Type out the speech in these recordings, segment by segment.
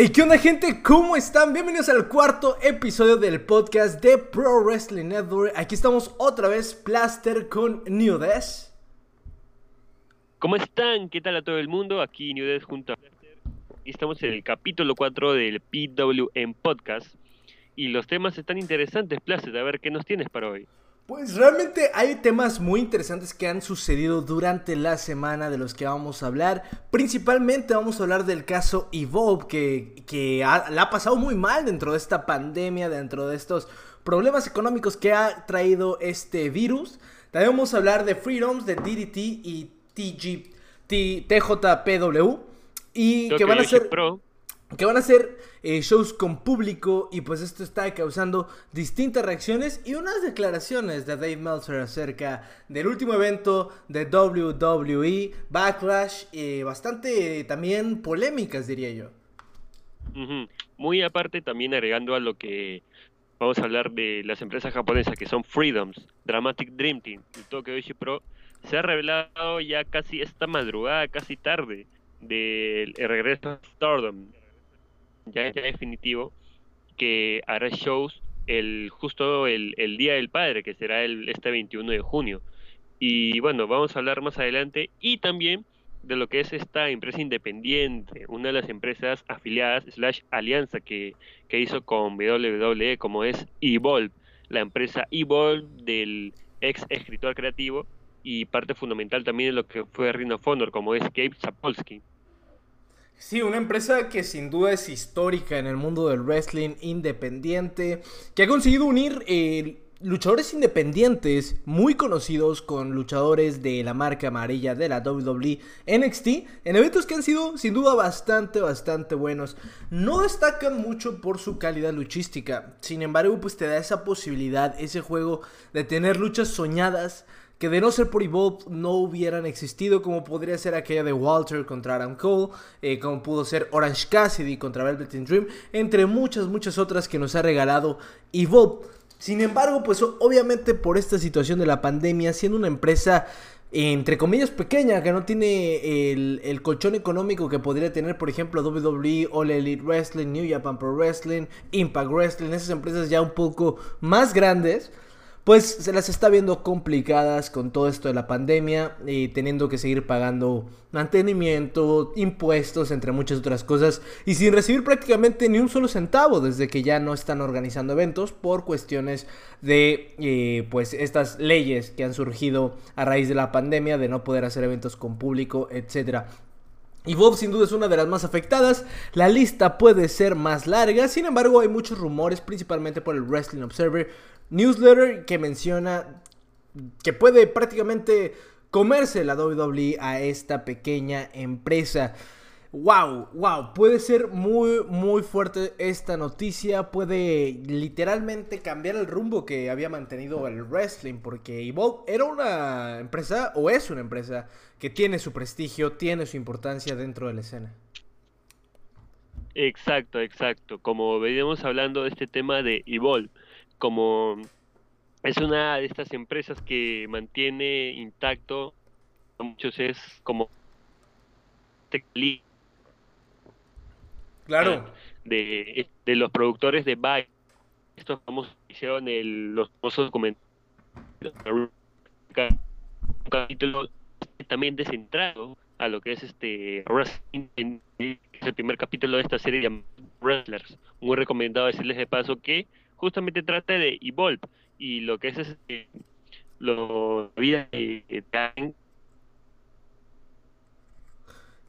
Hey, ¿qué onda gente? ¿Cómo están? Bienvenidos al cuarto episodio del podcast de Pro Wrestling Network. Aquí estamos otra vez, Plaster con New Des. ¿Cómo están? ¿Qué tal a todo el mundo? Aquí New Des junto a Plaster. Estamos en el capítulo 4 del PWM Podcast. Y los temas están interesantes, Plaster. A ver, ¿qué nos tienes para hoy? Pues realmente hay temas muy interesantes que han sucedido durante la semana de los que vamos a hablar. Principalmente vamos a hablar del caso Evolve, que, que ha, la ha pasado muy mal dentro de esta pandemia, dentro de estos problemas económicos que ha traído este virus. También vamos a hablar de Freedoms, de DDT y TG, TJPW. Y que van a ser... Que van a ser eh, shows con público y pues esto está causando distintas reacciones y unas declaraciones de Dave Meltzer acerca del último evento de WWE, Backlash, eh, bastante también polémicas diría yo. Muy aparte también agregando a lo que vamos a hablar de las empresas japonesas que son Freedoms, Dramatic Dream Team y Tokyo Pro, se ha revelado ya casi esta madrugada, casi tarde, del regreso a Stardom ya, ya definitivo, que hará shows el justo el, Día del Padre, que será el, este 21 de junio. Y bueno, vamos a hablar más adelante y también de lo que es esta empresa independiente, una de las empresas afiliadas slash alianza que, que hizo con WWE, como es Evolve, la empresa Evolve del ex escritor creativo y parte fundamental también de lo que fue Ring of Honor, como es Gabe Sapolsky. Sí, una empresa que sin duda es histórica en el mundo del wrestling independiente, que ha conseguido unir eh, luchadores independientes muy conocidos con luchadores de la marca amarilla de la WWE NXT en eventos que han sido sin duda bastante, bastante buenos. No destacan mucho por su calidad luchística, sin embargo pues te da esa posibilidad, ese juego de tener luchas soñadas que de no ser por Evolve no hubieran existido, como podría ser aquella de Walter contra Adam Cole, eh, como pudo ser Orange Cassidy contra Velvet Dream, entre muchas, muchas otras que nos ha regalado Evolve. Sin embargo, pues obviamente por esta situación de la pandemia, siendo una empresa entre comillas pequeña, que no tiene el, el, colchón económico que podría tener, por ejemplo, WWE, All Elite Wrestling, New Japan Pro Wrestling, Impact Wrestling, esas empresas ya un poco más grandes, pues se las está viendo complicadas con todo esto de la pandemia y teniendo que seguir pagando mantenimiento, impuestos, entre muchas otras cosas, y sin recibir prácticamente ni un solo centavo desde que ya no están organizando eventos por cuestiones de eh, pues estas leyes que han surgido a raíz de la pandemia de no poder hacer eventos con público, etcétera. Y Bob sin duda es una de las más afectadas, la lista puede ser más larga, sin embargo hay muchos rumores, principalmente por el Wrestling Observer, newsletter que menciona que puede prácticamente comerse la WWE a esta pequeña empresa. Wow, wow, puede ser muy, muy fuerte esta noticia. Puede literalmente cambiar el rumbo que había mantenido el wrestling. Porque Evolve era una empresa, o es una empresa, que tiene su prestigio, tiene su importancia dentro de la escena. Exacto, exacto. Como veníamos hablando de este tema de Evolve como es una de estas empresas que mantiene intacto muchos es como claro. de, de los productores de Byte estos famosos hicieron el, los famosos documentales. Un capítulo también descentrado a lo que es este Wrestling, es el primer capítulo de esta serie de Wrestlers. Muy recomendado decirles de paso que justamente trata de Evolve y lo que es este, lo vida de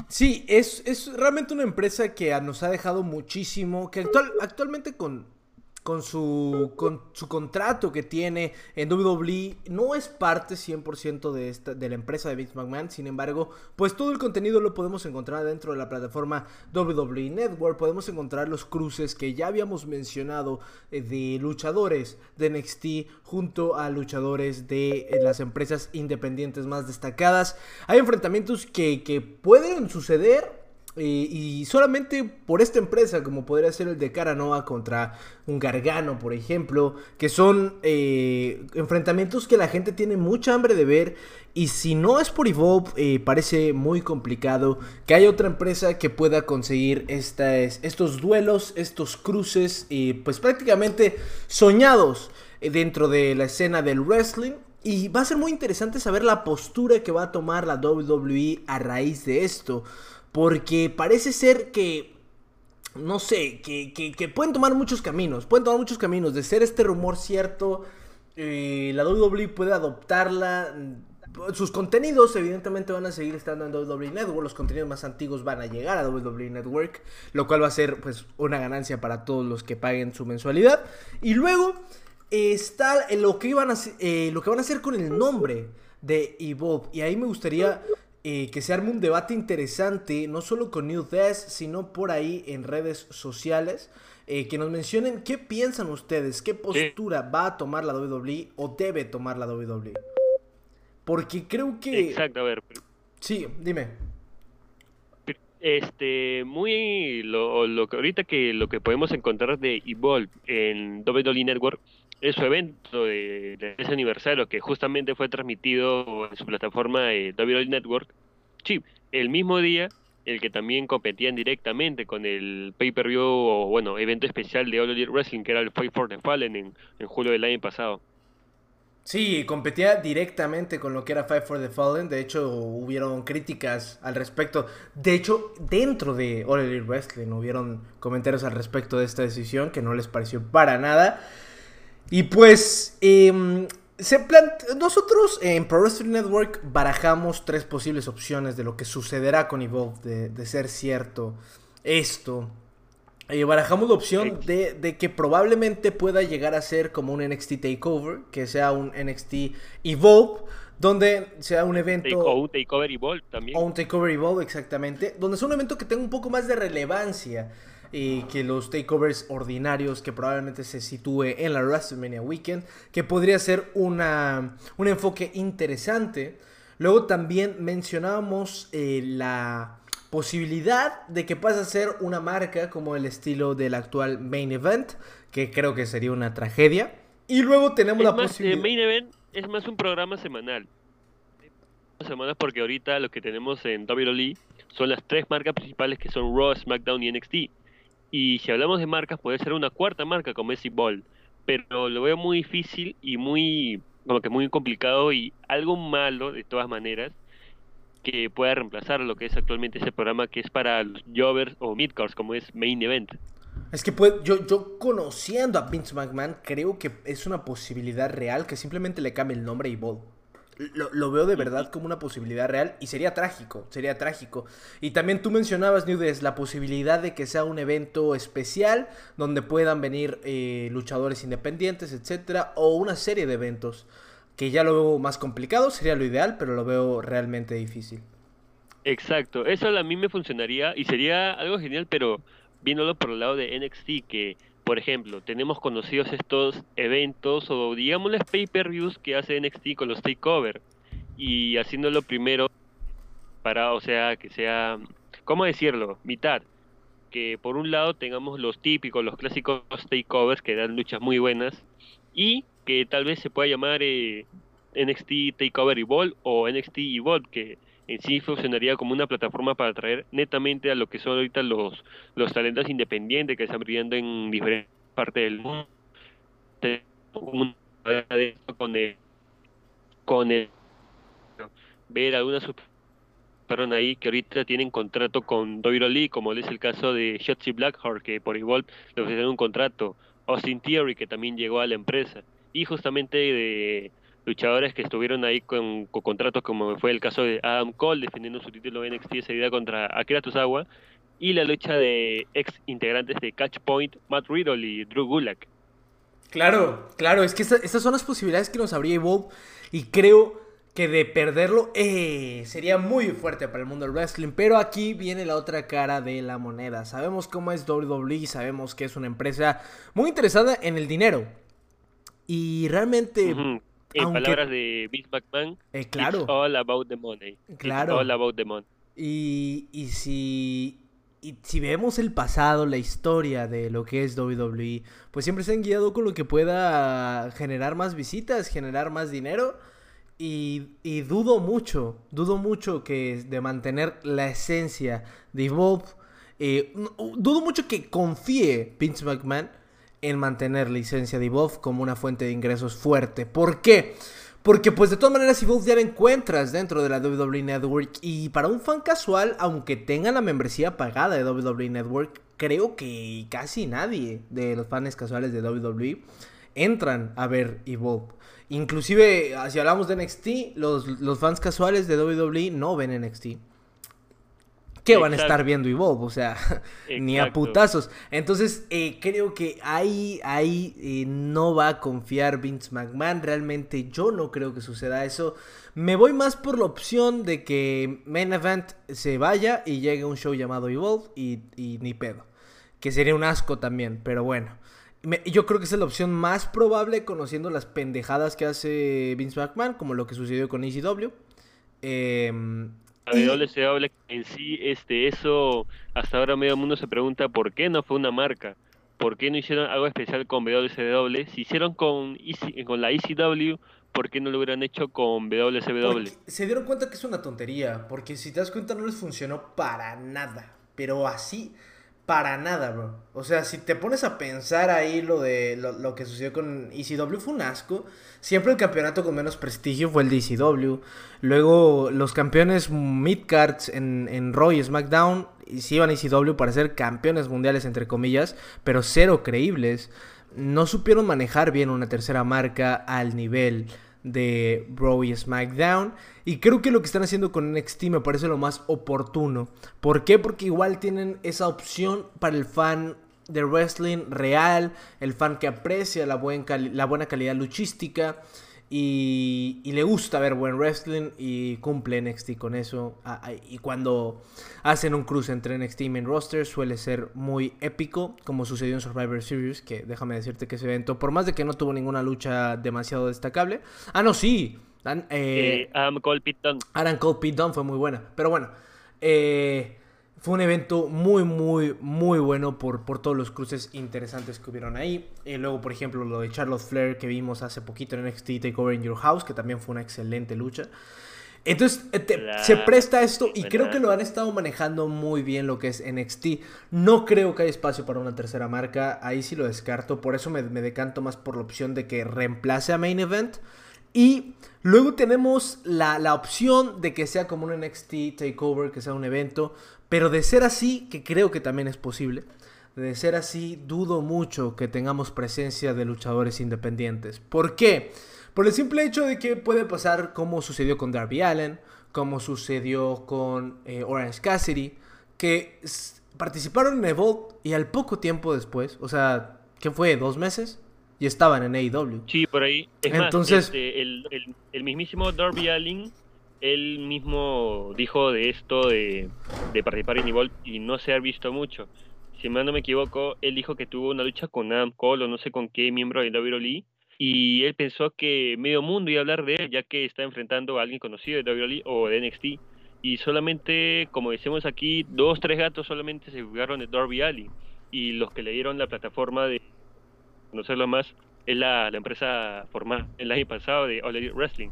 Sí, es, es realmente una empresa que nos ha dejado muchísimo, que actual, actualmente con con su, con su contrato que tiene en WWE, no es parte 100% de, esta, de la empresa de Vince McMahon, sin embargo, pues todo el contenido lo podemos encontrar dentro de la plataforma WWE Network, podemos encontrar los cruces que ya habíamos mencionado eh, de luchadores de NXT junto a luchadores de eh, las empresas independientes más destacadas. Hay enfrentamientos que, que pueden suceder y solamente por esta empresa, como podría ser el de Caranoa contra un Gargano, por ejemplo, que son eh, enfrentamientos que la gente tiene mucha hambre de ver. Y si no es por Evolve, eh, parece muy complicado que haya otra empresa que pueda conseguir estos duelos, estos cruces, pues prácticamente soñados dentro de la escena del wrestling. Y va a ser muy interesante saber la postura que va a tomar la WWE a raíz de esto. Porque parece ser que, no sé, que, pueden tomar muchos caminos. Pueden tomar muchos caminos. De ser este rumor cierto, eh, la WWE puede adoptarla. Sus contenidos evidentemente van a seguir estando en WWE Network, los contenidos más antiguos van a llegar a WWE Network, lo cual va a ser pues una ganancia para todos los que paguen su mensualidad. Y luego está lo que, iban a, eh, lo que van a hacer con el nombre de Evolve. Y ahí me gustaría eh, que se arme un debate interesante, no solo con New Death, sino por ahí en redes sociales. Eh, que nos mencionen qué piensan ustedes, qué postura va a tomar la WWE o debe tomar la WWE. Porque creo que... Exacto, a ver. Sí, dime. Este, muy lo, lo que ahorita que lo que podemos encontrar de Evolve en WWE Network es su evento de, ese aniversario que justamente fue transmitido en su plataforma de WWE Network. Sí, el mismo día el que también competían directamente con el pay-per-view o bueno, evento especial de All Elite Wrestling que era el Fight for the Fallen en, en julio del año pasado. Sí, competía directamente con lo que era Fight for the Fallen. De hecho, hubieron críticas al respecto. De hecho, dentro de All Elite Wrestling hubieron comentarios al respecto de esta decisión que no les pareció para nada. Y pues, em, se nosotros en Pro Wrestling Network barajamos tres posibles opciones de lo que sucederá con Evolve, de, ser cierto esto. Eh, barajamos la opción de, que probablemente pueda llegar a ser como un NXT Takeover, que sea un NXT Evolve, donde sea un evento... o un Takeover Evolve también. O un Takeover Evolve, exactamente. Donde sea un evento que tenga un poco más de relevancia y que los takeovers ordinarios que probablemente se sitúe en la WrestleMania Weekend, que podría ser una, un enfoque interesante. Luego también mencionábamos eh, la posibilidad de que pase a ser una marca como el estilo del actual Main Event, que creo que sería una tragedia. Y luego tenemos la posibilidad... El Main Event es más un programa semanal. Semanas porque ahorita lo que tenemos en WWE son las tres marcas principales que son Raw, SmackDown y NXT. Y si hablamos de marcas, puede ser una cuarta marca como Messi Ball. Pero lo veo muy difícil y muy, como que muy complicado y algo malo de todas maneras que pueda reemplazar lo que es actualmente ese programa que es para los Jovers o Midcars como es Main Event. Es que pues, yo, yo conociendo a Vince McMahon creo que es una posibilidad real que simplemente le cambie el nombre y Ball lo, veo de verdad como una posibilidad real y sería trágico, sería trágico. Y también tú mencionabas, Nudes, la posibilidad de que sea un evento especial donde puedan venir eh, luchadores independientes, etcétera, o una serie de eventos que ya lo veo más complicado, sería lo ideal, pero lo veo realmente difícil. Exacto, eso a mí me funcionaría y sería algo genial, pero viéndolo por el lado de NXT, que por ejemplo, tenemos conocidos estos eventos o digamos las pay-per-views que hace NXT con los takeover y haciéndolo primero para, o sea, que sea, ¿cómo decirlo? Mitad. Que por un lado tengamos los típicos, los clásicos takeovers que dan luchas muy buenas y que tal vez se pueda llamar eh, NXT Takeover Evolve o NXT Evolve, que en sí funcionaría como una plataforma para atraer netamente a lo que son ahorita los, los talentos independientes que están brillando en diferentes partes del mundo. Con el, con el ver algunas fueron ahí que ahorita tienen contrato con WWE, como es el caso de Shotzi Blackheart, que por igual le ofrecieron un contrato, Austin Theory, que también llegó a la empresa, y justamente de luchadores que estuvieron ahí con, contratos, como fue el caso de Adam Cole defendiendo su título NXT esa idea contra Akira Tozawa, y la lucha de ex integrantes de Catch Point, Matt Riddle y Drew Gulak. Claro, claro, es que estas son las posibilidades que nos abría Evolve y creo que de perderlo eh, sería muy fuerte para el mundo del wrestling, pero aquí viene la otra cara de la moneda. Sabemos cómo es WWE, sabemos que es una empresa muy interesada en el dinero. Y realmente en palabras de Vince McMahon, eh, claro. it's all about the money. Claro. all about the money. Y, y si y si vemos el pasado, la historia de lo que es WWE, pues siempre se han guiado con lo que pueda generar más visitas, generar más dinero. Y, y dudo mucho, dudo mucho que de mantener la esencia de Evolve. Eh, dudo mucho que confíe Vince McMahon en mantener la esencia de Evolve como una fuente de ingresos fuerte. ¿Por qué? Porque pues de todas maneras Evolve ya la encuentras dentro de la WWE Network y para un fan casual, aunque tenga la membresía pagada de WWE Network, creo que casi nadie de los fans casuales de WWE entran a ver Evolve. Inclusive, si hablamos de NXT, los, los fans casuales de WWE no ven NXT que van a estar viendo Evolve, o sea, ni a putazos. Entonces, eh, creo que ahí, ahí eh, no va a confiar Vince McMahon. Realmente yo no creo que suceda eso. Me voy más por la opción de que Main Event se vaya y llegue un show llamado Evolve y, ni pedo. Que sería un asco también, pero bueno. yo creo que esa es la opción más probable conociendo las pendejadas que hace Vince McMahon, como lo que sucedió con ECW. Eh, WCW en sí, este, eso hasta ahora medio mundo se pregunta por qué no fue una marca, por qué no hicieron algo especial con WCW, si hicieron con, con la ECW, ¿por qué no lo hubieran hecho con WCW? se dieron cuenta que es una tontería, porque si te das cuenta no les funcionó para nada, pero así para nada, bro. O sea, si te pones a pensar ahí lo de lo, que sucedió con ECW fue un asco. Siempre el campeonato con menos prestigio fue el de ECW. Luego los campeones midcards en, en Raw y SmackDown sí iban a ECW para ser campeones mundiales entre comillas, pero cero creíbles. No supieron manejar bien una tercera marca al nivel de Raw y SmackDown. Y creo que lo que están haciendo con NXT me parece lo más oportuno. ¿Por qué? Porque igual tienen esa opción para el fan de wrestling real, el fan que aprecia la, la buena calidad luchística y, le gusta ver buen wrestling y cumple NXT con eso. Ah, ah, y cuando hacen un cruce entre NXT y main roster suele ser muy épico, como sucedió en Survivor Series, que déjame decirte que ese evento, por más de que no tuvo ninguna lucha demasiado destacable. Ah, no, sí. eh, eh, Adam Cole Pete Adam Cole Pete fue muy buena. Pero bueno, eh, fue un evento muy, muy, muy bueno por, por todos los cruces interesantes que hubieron ahí. Y luego, por ejemplo, lo de Charlotte Flair que vimos hace poquito en NXT Takeover in Your House, que también fue una excelente lucha. Entonces, eh, se presta esto y creo que lo han estado manejando muy bien lo que es NXT. No creo que haya espacio para una tercera marca, ahí sí lo descarto. Por eso me, me decanto más por la opción de que reemplace a Main Event. Y luego tenemos la, la, opción de que sea como un NXT Takeover, que sea un evento pero de ser así, que creo que también es posible, de ser así, dudo mucho que tengamos presencia de luchadores independientes. ¿Por qué? Por el simple hecho de que puede pasar como sucedió con Darby Allen, como sucedió con eh, Orange Cassidy, que participaron en Evolve y al poco tiempo después, o sea, ¿qué fue? ¿Dos meses? Y estaban en AEW. Sí, por ahí. Es Entonces, este, el, el mismísimo Darby Allen él mismo dijo de esto de, participar en Evolve y no se ha visto mucho. Si no me equivoco, él dijo que tuvo una lucha con Adam Cole o no sé con qué miembro de WWE y él pensó que medio mundo iba a hablar de él ya que está enfrentando a alguien conocido de WWE o de NXT y solamente, como decimos aquí, dos, tres gatos solamente se jugaron de Darby Allin y los que le dieron la plataforma de conocerlo más es la, la empresa formada el año pasado de All Elite Wrestling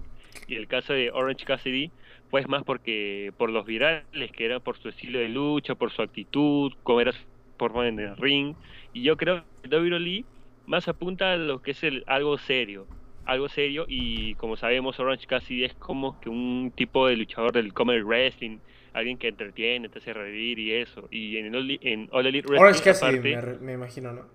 y el caso de Orange Cassidy pues más porque por los virales que era por su estilo de lucha, por su actitud, cómo era su forma en el ring. Y yo creo que WWE más apunta a lo que es el, algo serio, algo serio. Y como sabemos Orange Cassidy es como que un tipo de luchador del comedy wrestling, alguien que entretiene, te hace reír y eso. Y en, el, en All Elite Wrestling Orange Cassidy me, imagino, ¿no?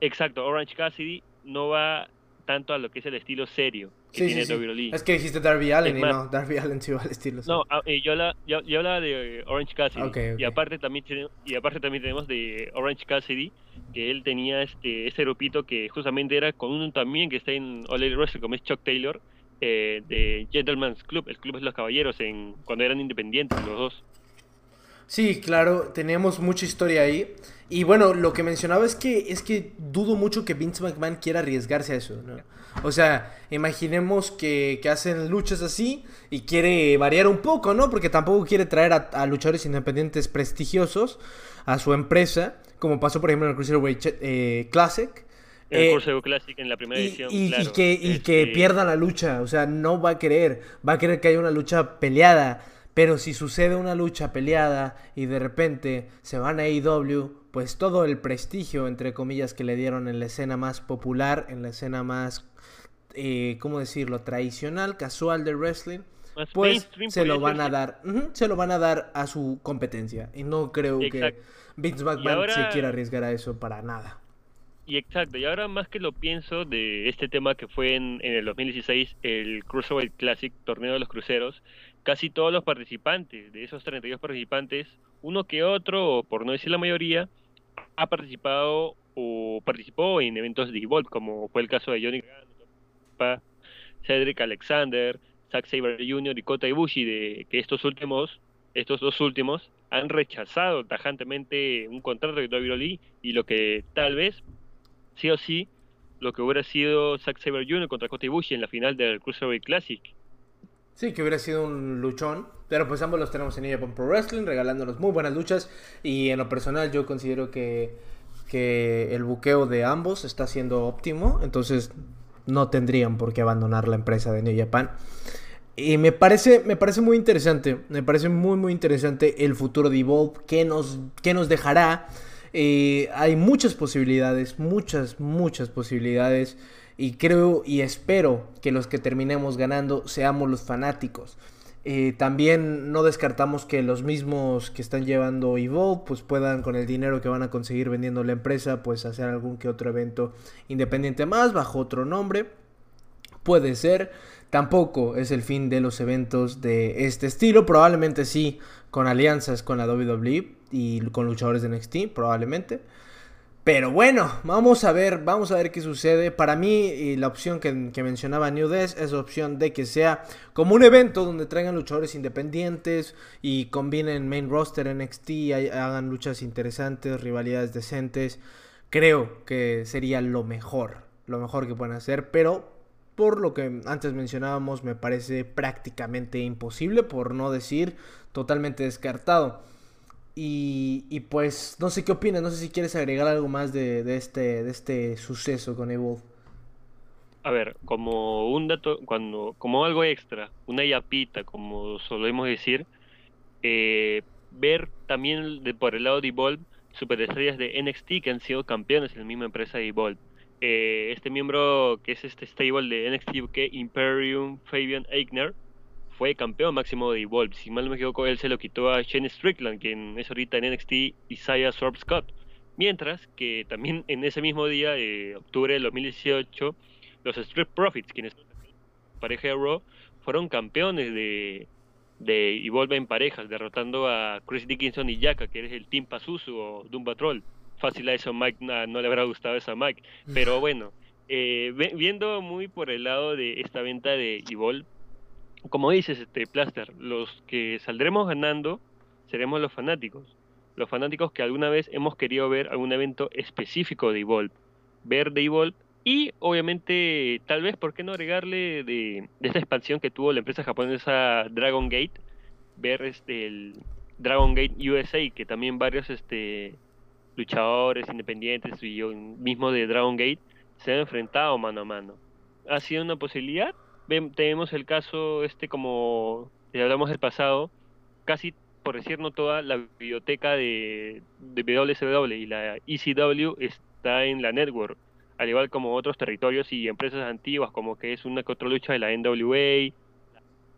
Exacto, Orange Cassidy no va tanto a lo que es el estilo serio que tiene sí, Es que dijiste Darby Allen y no, Darby Allen sí va al estilo. No, ah, eh, yo, hablaba, yo, de Orange Cassidy. Y, aparte también, y aparte también tenemos de Orange Cassidy, que él tenía este ese grupito que justamente era con uno también que está en All Elite Wrestling, como es Chuck Taylor, eh, de Gentleman's Club. El club es los caballeros en cuando eran independientes los dos. Sí, claro, teníamos mucha historia ahí. Y bueno, lo que mencionaba es que es que dudo mucho que Vince McMahon quiera arriesgarse a eso, ¿no? O sea, imaginemos que, hacen luchas así y quiere variar un poco, ¿no? Porque tampoco quiere traer a, luchadores independientes prestigiosos a su empresa, como pasó por ejemplo en el Cruiserweight eh, Classic. El eh, Cruiserweight Classic en la primera edición, y, claro. y que, y que este pierda la lucha, o sea, no va a querer, va a querer que haya una lucha peleada. Pero si sucede una lucha peleada y de repente se van a AEW, pues todo el prestigio, entre comillas, que le dieron en la escena más popular, en la escena más, eh, ¿cómo decirlo?, tradicional, casual de wrestling, pues se lo van a dar, se lo van a dar a su competencia. Y no creo que Vince McMahon se quiera arriesgar a eso para nada. Y exacto, y ahora más que lo pienso de este tema que fue en, en el 2016, el Cruiserweight Classic, torneo de los cruceros, casi todos los participantes, de esos 32 participantes, uno que otro, o por no decir la mayoría, ha participado o participó en eventos de Evolve, como fue el caso de Johnny Cedric Alexander, Zack Saber Jr. y Kota Ibushi, de que estos últimos, estos dos últimos, han rechazado tajantemente un contrato de WWE y lo que tal vez, sí o sí, lo que hubiera sido Zack Saber Jr. contra Kota Ibushi en la final del Cruiserweight Classic, Sí, que hubiera sido un luchón. Pero pues ambos los tenemos en Japan Pro Wrestling, regalándonos muy buenas luchas. Y en lo personal yo considero que, que el buqueo de ambos está siendo óptimo. Entonces no tendrían por qué abandonar la empresa de New Japan. Y me parece, me parece muy interesante. Me parece muy muy interesante el futuro de Evolve. ¿Qué nos, qué nos dejará? Eh, hay muchas posibilidades. Muchas, muchas posibilidades. Y creo y espero que los que terminemos ganando seamos los fanáticos. Eh, también no descartamos que los mismos que están llevando Evolve pues puedan con el dinero que van a conseguir vendiendo la empresa pues hacer algún que otro evento independiente más bajo otro nombre. Puede ser. Tampoco es el fin de los eventos de este estilo. Probablemente sí con alianzas con la WWE y con luchadores de NXT. Probablemente. Pero bueno, vamos a ver, vamos a ver qué sucede. Para mí, la opción que, mencionaba New Des es la opción de que sea como un evento donde traigan luchadores independientes y combinen main roster NXT, y hagan luchas interesantes, rivalidades decentes. Creo que sería lo mejor, lo mejor que pueden hacer, pero por lo que antes mencionábamos, me parece prácticamente imposible, por no decir totalmente descartado. Y, pues no sé qué opinas, no sé si quieres agregar algo más de, este, de este suceso con Evolve. A ver, como un dato, cuando, como algo extra, una yapita, como solemos decir, eh, ver también de, por el lado de Evolve superestrellas de NXT que han sido campeones en la misma empresa de Evolve. Eh, este miembro que es este stable de NXT UK, Imperium Fabian Eigner, fue campeón máximo de Evolve. Si mal no me equivoco, él se lo quitó a Shane Strickland, quien es ahorita en NXT Isaiah Swerve Scott. Mientras que también en ese mismo día, de octubre del 2018, los Street Profits, quienes pareja de Raw, fueron campeones de, de Evolve en parejas, derrotando a Chris Dickinson y Yaka, que es el Team Pazuzu o Doom Patrol. Fácil a eso Mike no le habrá gustado eso a Mike. Pero bueno, eh, viendo muy por el lado de esta venta de Evolve, como dices, este Plaster, los que saldremos ganando seremos los fanáticos. Los fanáticos que alguna vez hemos querido ver algún evento específico de Evolve. Ver de Evolve y obviamente, tal vez, ¿por qué no agregarle de, esta expansión que tuvo la empresa japonesa Dragon Gate? Ver este, el Dragon Gate USA, que también varios este, luchadores independientes y yo mismo de Dragon Gate se han enfrentado mano a mano. ¿Ha sido una posibilidad? Tenemos el caso, este como hablamos del pasado, casi por decir no toda la biblioteca de, de WCW y la ECW está en la network, al igual como otros territorios y empresas antiguas como que es una otra lucha de la NWA,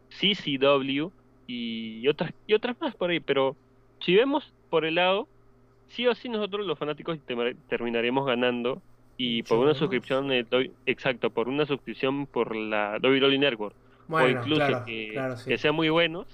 CCW y otras y otras más por ahí, pero si vemos por el lado, sí o sí nosotros los fanáticos terminaremos ganando y por una suscripción, exacto, por una suscripción por la WWE Network. o incluso que, sean muy buenos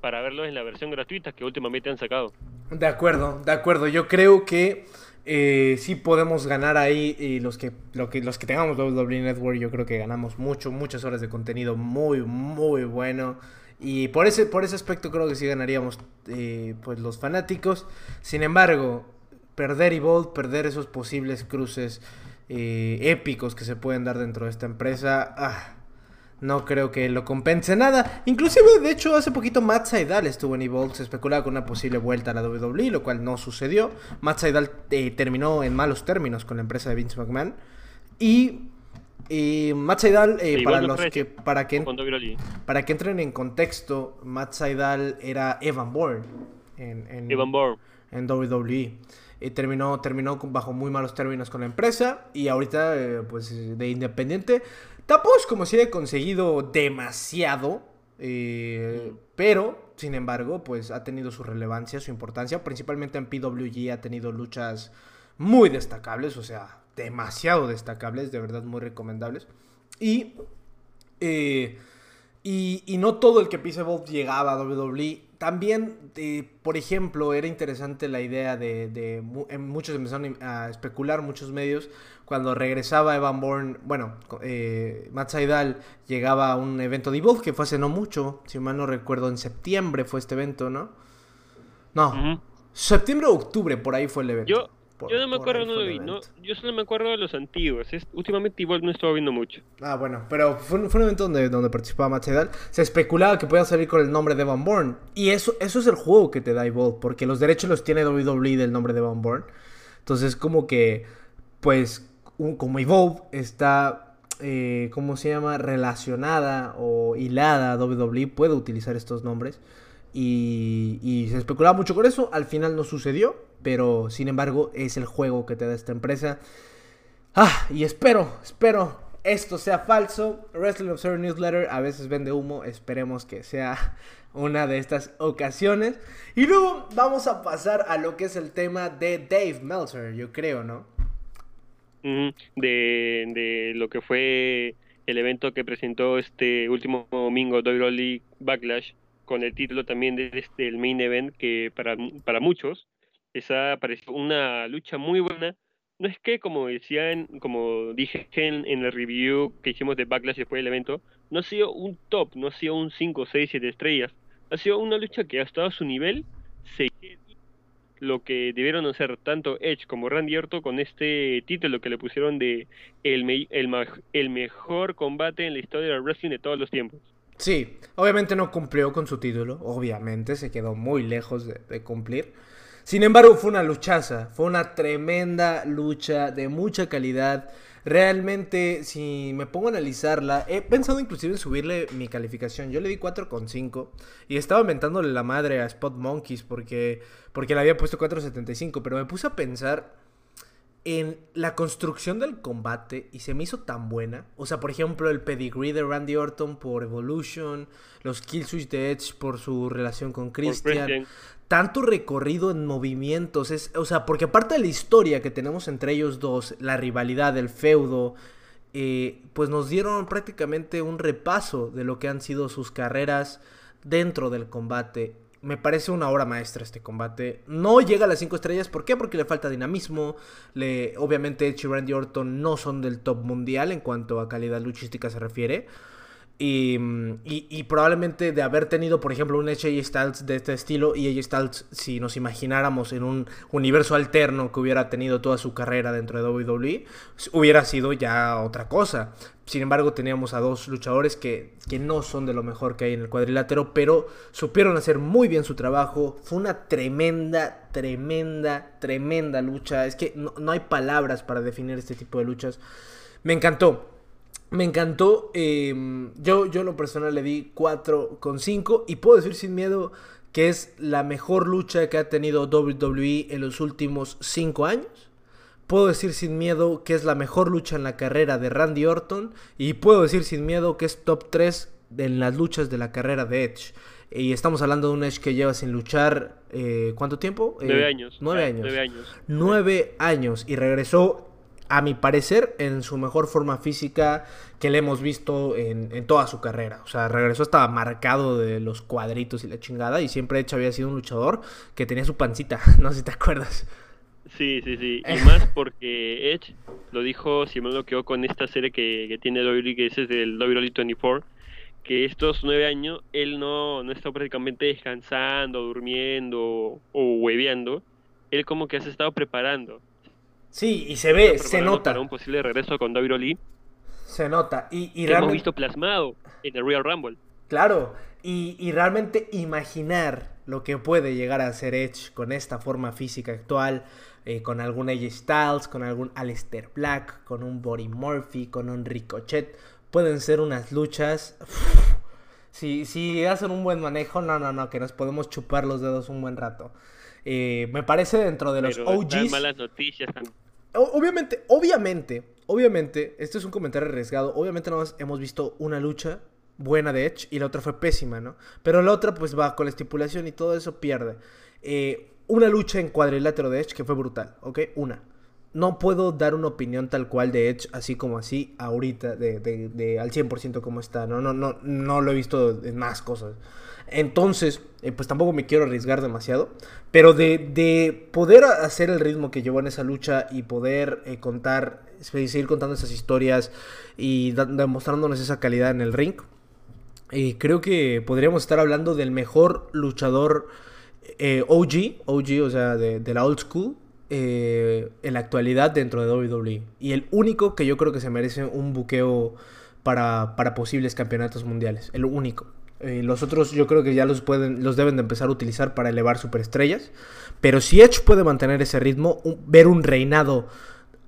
para verlos en la versión gratuita que últimamente han sacado. De acuerdo, de acuerdo. Yo creo que eh, sí podemos ganar ahí y los que, lo que los que tengamos WWE Network yo creo que ganamos mucho, muchas horas de contenido muy, muy bueno Y por ese, por ese aspecto creo que sí ganaríamos eh, pues los fanáticos. Sin embargo, perder Evolve, perder esos posibles cruces eh, épicos que se pueden dar dentro de esta empresa, ah, no creo que lo compense nada. Inclusive, de hecho, hace poquito Matt Seidel estuvo en Evolve, se especulaba con una posible vuelta a la WWE, lo cual no sucedió. Matt Seidel eh, terminó en malos términos con la empresa de Vince McMahon. Y y Matt Seidel, eh, para los que para que para que entren en contexto, Matt Seidel era Evan Bourne en, en, Evan Bourne. en WWE. Y terminó, terminó bajo muy malos términos con la empresa. Y ahorita, eh, pues, de independiente. Tampoco es como si haya conseguido demasiado. Eh, mm. Pero, sin embargo, pues ha tenido su relevancia, su importancia. Principalmente en PWG ha tenido luchas muy destacables. O sea, demasiado destacables, de verdad muy recomendables. Y, eh, y, no todo el que pise Evolve llegaba a WWE. También, eh, por ejemplo, era interesante la idea de, de, muchos empezaron a especular, muchos medios, cuando regresaba Evan Bourne, bueno, eh, Matt Saidal llegaba a un evento de Evolve que fue hace no mucho, si mal no recuerdo, en septiembre fue este evento, ¿no? No, septiembre o octubre, por ahí fue el evento. Yo, yo no me acuerdo, no lo vi. No, yo solo me acuerdo de los antiguos. últimamente igual no estaba viendo mucho. Ah, bueno, pero fue, un evento donde, donde participaba Matt Se especulaba que podía salir con el nombre de Van Born. Y eso, eso es el juego que te da Evolve, porque los derechos los tiene WWE del nombre de Van Born. Entonces, como que, pues, como Evolve está, eh, ¿cómo se llama? Relacionada o hilada a WWE, puede utilizar estos nombres. Y, y se especulaba mucho con eso. Al final no sucedió pero sin embargo es el juego que te da esta empresa. Ah, y espero, espero esto sea falso. Wrestling Observer Newsletter a veces vende humo, esperemos que sea una de estas ocasiones. Y luego vamos a pasar a lo que es el tema de Dave Meltzer, yo creo, ¿no? De, de lo que fue el evento que presentó este último domingo WWE Backlash con el título también de este el main event que para, para muchos esa pareció una lucha muy buena. No es que, como decían, como dije en, el review que hicimos de Backlash después del evento, no ha sido un top, no ha sido un 5, 6, 7 estrellas. Ha sido una lucha que ha estado a su nivel, lo que debieron hacer tanto Edge como Randy Orton con este título que le pusieron de el, el, mejor combate en la historia del wrestling de todos los tiempos. Sí, obviamente no cumplió con su título, obviamente se quedó muy lejos de cumplir. Sin embargo, fue una luchaza, fue una tremenda lucha de mucha calidad. Realmente, si me pongo a analizarla, he pensado inclusive en subirle mi calificación. Yo le di 4,5 y estaba inventándole la madre a Spot Monkeys porque, porque le había puesto 4,75, pero me puse a pensar en la construcción del combate y se me hizo tan buena. O sea, por ejemplo, el pedigree de Randy Orton por Evolution, los kill switch de Edge por su relación con Christian, tanto recorrido en movimientos, es, o sea, porque aparte de la historia que tenemos entre ellos dos, la rivalidad, el feudo, eh, pues nos dieron prácticamente un repaso de lo que han sido sus carreras dentro del combate. Me parece una obra maestra este combate. No llega a las 5 estrellas, ¿por qué? Porque le falta dinamismo. Le, obviamente Edge y Randy Orton no son del top mundial en cuanto a calidad luchística se refiere. Y, y, probablemente de haber tenido, por ejemplo, un Edge Styles de este estilo y AJ Styles, si nos imagináramos en un universo alterno que hubiera tenido toda su carrera dentro de WWE, hubiera sido ya otra cosa. Sin embargo, teníamos a dos luchadores que, que no son de lo mejor que hay en el cuadrilátero, pero supieron hacer muy bien su trabajo. Fue una tremenda, tremenda, tremenda lucha. Es que no, no hay palabras para definir este tipo de luchas. Me encantó. Me encantó. Em, yo, yo lo personal le di 4,5 y puedo decir sin miedo que es la mejor lucha que ha tenido WWE en los últimos 5 años. Puedo decir sin miedo que es la mejor lucha en la carrera de Randy Orton. Y puedo decir sin miedo que es top 3 en las luchas de la carrera de Edge. Y estamos hablando de un Edge que lleva sin luchar, eh, ¿cuánto tiempo? 9 eh, años. 9 años. 9 años. 9 años. Y regresó a mi parecer, en su mejor forma física que le hemos visto en, toda su carrera. O sea, regresó estaba marcado de los cuadritos y la chingada. Y siempre Edge había sido un luchador que tenía su pancita. No sé si te acuerdas. Sí, sí, sí. Y más porque Edge lo dijo, si me lo quedó con esta serie que, que tiene WWE, que es del WWE 24, que estos nueve años él no, no está prácticamente descansando, durmiendo o hueveando. Él como que se ha estado preparando. Sí, y se ve, se nota. Para un posible regreso con David Oli. Se nota. Y, y realmente... hemos visto plasmado en el Real Rumble. Claro, y, y, realmente imaginar lo que puede llegar a ser Edge con esta forma física actual, eh, con algún AJ Styles, con algún Alistair Black, con un Body Murphy, con un Ricochet, pueden ser unas luchas. Si, si hacen un buen manejo, no, no, no, que nos podemos chupar los dedos un buen rato. Eh, me parece dentro de los OGs. malas noticias Obviamente, obviamente, obviamente, esto es un comentario arriesgado. Obviamente, no hemos visto una lucha buena de Edge y la otra fue pésima, ¿no? Pero la otra, pues va con la estipulación y todo eso pierde. Eh, una lucha en cuadrilátero de Edge que fue brutal, ¿ok? Una no puedo dar una opinión tal cual de Edge, así como así, ahorita, de, de, al 100% como está. No, no, no, no lo he visto en más cosas. Entonces, eh, pues tampoco me quiero arriesgar demasiado. Pero de, de, poder hacer el ritmo que llevó en esa lucha y poder eh, contar, seguir contando esas historias y demostrándonos esa calidad en el ring, eh, creo que podríamos estar hablando del mejor luchador OG, OG, o sea, de, de la old school, eh, en la actualidad dentro de WWE. Y el único que yo creo que se merece un buqueo para, posibles campeonatos mundiales. El único. Eh, los otros yo creo que ya los, pueden, los deben de empezar a utilizar para elevar superestrellas. Pero si Edge puede mantener ese ritmo, ver un reinado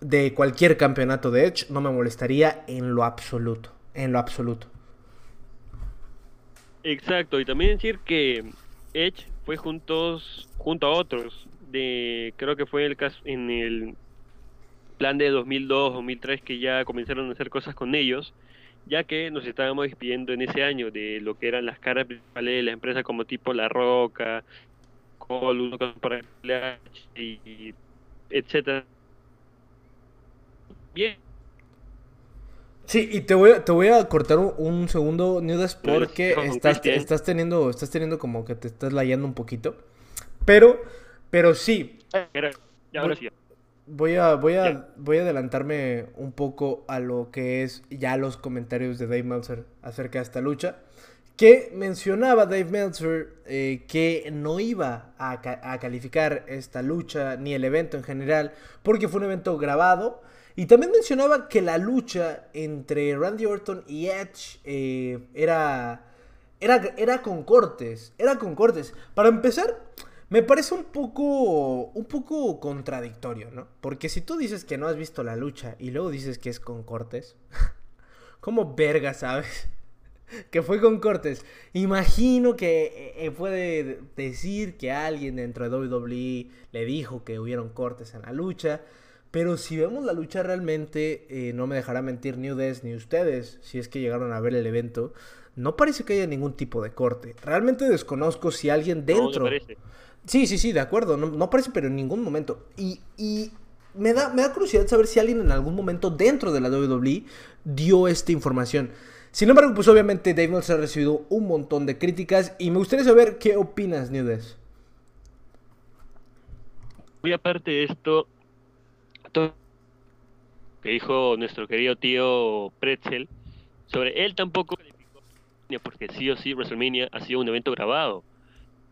de cualquier campeonato de Edge no me molestaría en lo absoluto. En lo absoluto. Exacto, y también decir que Edge fue juntos, junto a otros de creo que fue el caso en el plan de 2002-2003 que ya comenzaron a hacer cosas con ellos, ya que nos estábamos despidiendo en ese año de lo que eran las caras principales de la empresa como tipo La Roca, Col, para y etcétera. Bien. Sí, y te voy a, te voy a cortar un, segundo, Nudas, porque estás, estás teniendo, estás teniendo como que te estás layando un poquito. Pero pero sí. Voy a, voy a, voy a adelantarme un poco a lo que es ya los comentarios de Dave Meltzer acerca de esta lucha. Que mencionaba Dave Meltzer eh, que no iba a, a, calificar esta lucha ni el evento en general porque fue un evento grabado. Y también mencionaba que la lucha entre Randy Orton y Edge eh, era, era, era con cortes. Era con cortes. Para empezar, me parece un poco, un poco contradictorio, ¿no? Porque si tú dices que no has visto la lucha y luego dices que es con cortes, ¿cómo verga sabes? que fue con cortes. Imagino que eh, puede decir que alguien dentro de WWE le dijo que hubieron cortes en la lucha. Pero si vemos la lucha realmente, eh, no me dejará mentir ni ustedes ni ustedes, si es que llegaron a ver el evento, no parece que haya ningún tipo de corte. Realmente desconozco si alguien dentro... Sí, sí, sí, de acuerdo. No, aparece, pero en ningún momento. Y, y me, da, me da curiosidad saber si alguien en algún momento dentro de la WWE dio esta información. Sin embargo, pues obviamente Dave Meltzer ha recibido un montón de críticas y me gustaría saber qué opinas, Nudes. Muy aparte de esto, que dijo nuestro querido tío Pretzel, sobre él tampoco porque sí o sí WrestleMania ha sido un evento grabado.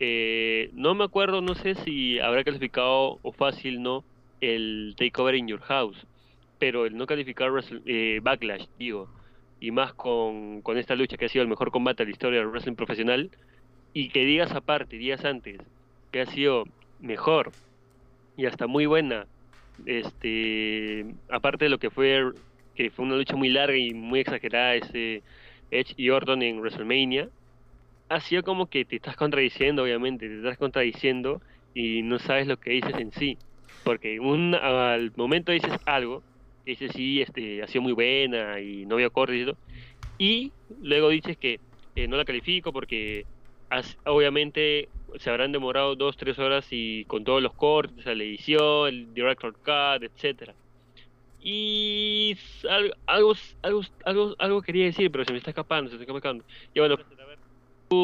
Eh, no me acuerdo, no sé si habrá calificado o fácil no el Takeover in Your House, pero el no calificar eh, Backlash, digo, y más con, con, esta lucha que ha sido el mejor combate de la historia del wrestling profesional, y que digas aparte, días antes, que ha sido mejor y hasta muy buena, este aparte de lo que fue que fue una lucha muy larga y muy exagerada ese Edge y Orton en WrestleMania, ha sido como que te estás contradiciendo, obviamente, te estás contradiciendo y no sabes lo que dices en sí. Porque un, al momento dices algo, dices sí, este, ha sido muy buena y no veo cortes y luego dices que eh, no la califico porque obviamente se habrán demorado dos, tres horas y con todos los cortes, la edición, el director cut, etcétera. Y algo, algo, algo, algo, quería decir, pero se me está escapando, se me está escapando. Y bueno,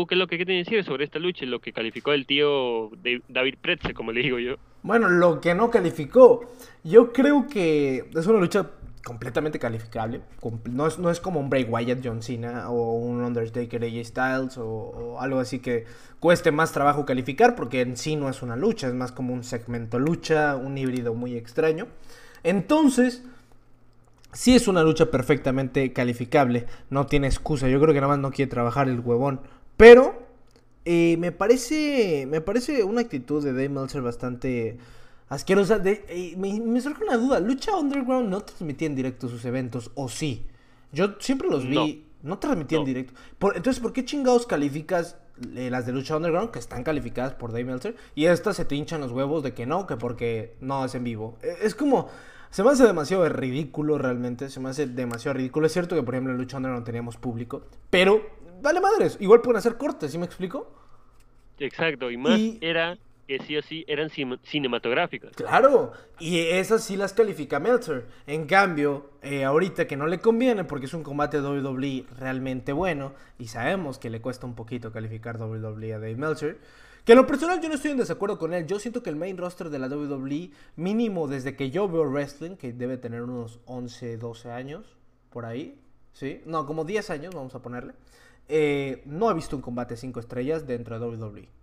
¿Qué es lo que quiere decir sobre esta lucha? Lo que calificó el tío David Pretzel, como le digo yo. Bueno, lo que no calificó. Yo creo que es una lucha completamente calificable. No es, no es como un Bray Wyatt John Cena o un Undertaker AJ Styles o, algo así que cueste más trabajo calificar porque en sí no es una lucha, es más como un segmento lucha, un híbrido muy extraño. Entonces, sí es una lucha perfectamente calificable, no tiene excusa, yo creo que nada más no quiere trabajar el huevón, pero eh, me parece me parece una actitud de Dave Meltzer bastante asquerosa. De, eh, me, surge una duda. ¿Lucha Underground no transmitía en directo sus eventos o sí? Yo siempre los vi. No, transmitían en directo. entonces, ¿por qué chingados calificas eh, las de Lucha Underground que están calificadas por Dave Meltzer? Y estas se te hinchan los huevos de que no, que porque no es en vivo. E, es como... Se me hace demasiado ridículo realmente, se me hace demasiado ridículo. Es cierto que, por ejemplo, en Lucha Underground teníamos público, pero vale madres, igual pueden hacer cortes, ¿sí me explico? Exacto, y más era que sí o sí eran cinematográficas. Claro, y esas sí las califica Meltzer. En cambio, eh, ahorita que no le conviene porque es un combate WWE realmente bueno, y sabemos que le cuesta un poquito calificar WWE a Dave Meltzer, que en lo personal yo no estoy en desacuerdo con él. Yo siento que el main roster de la WWE, mínimo desde que yo veo wrestling, que debe tener unos 11, 12 años, por ahí, ¿sí? No, como 10 años, vamos a ponerle. Eh, no he visto un combate 5 estrellas dentro de WWE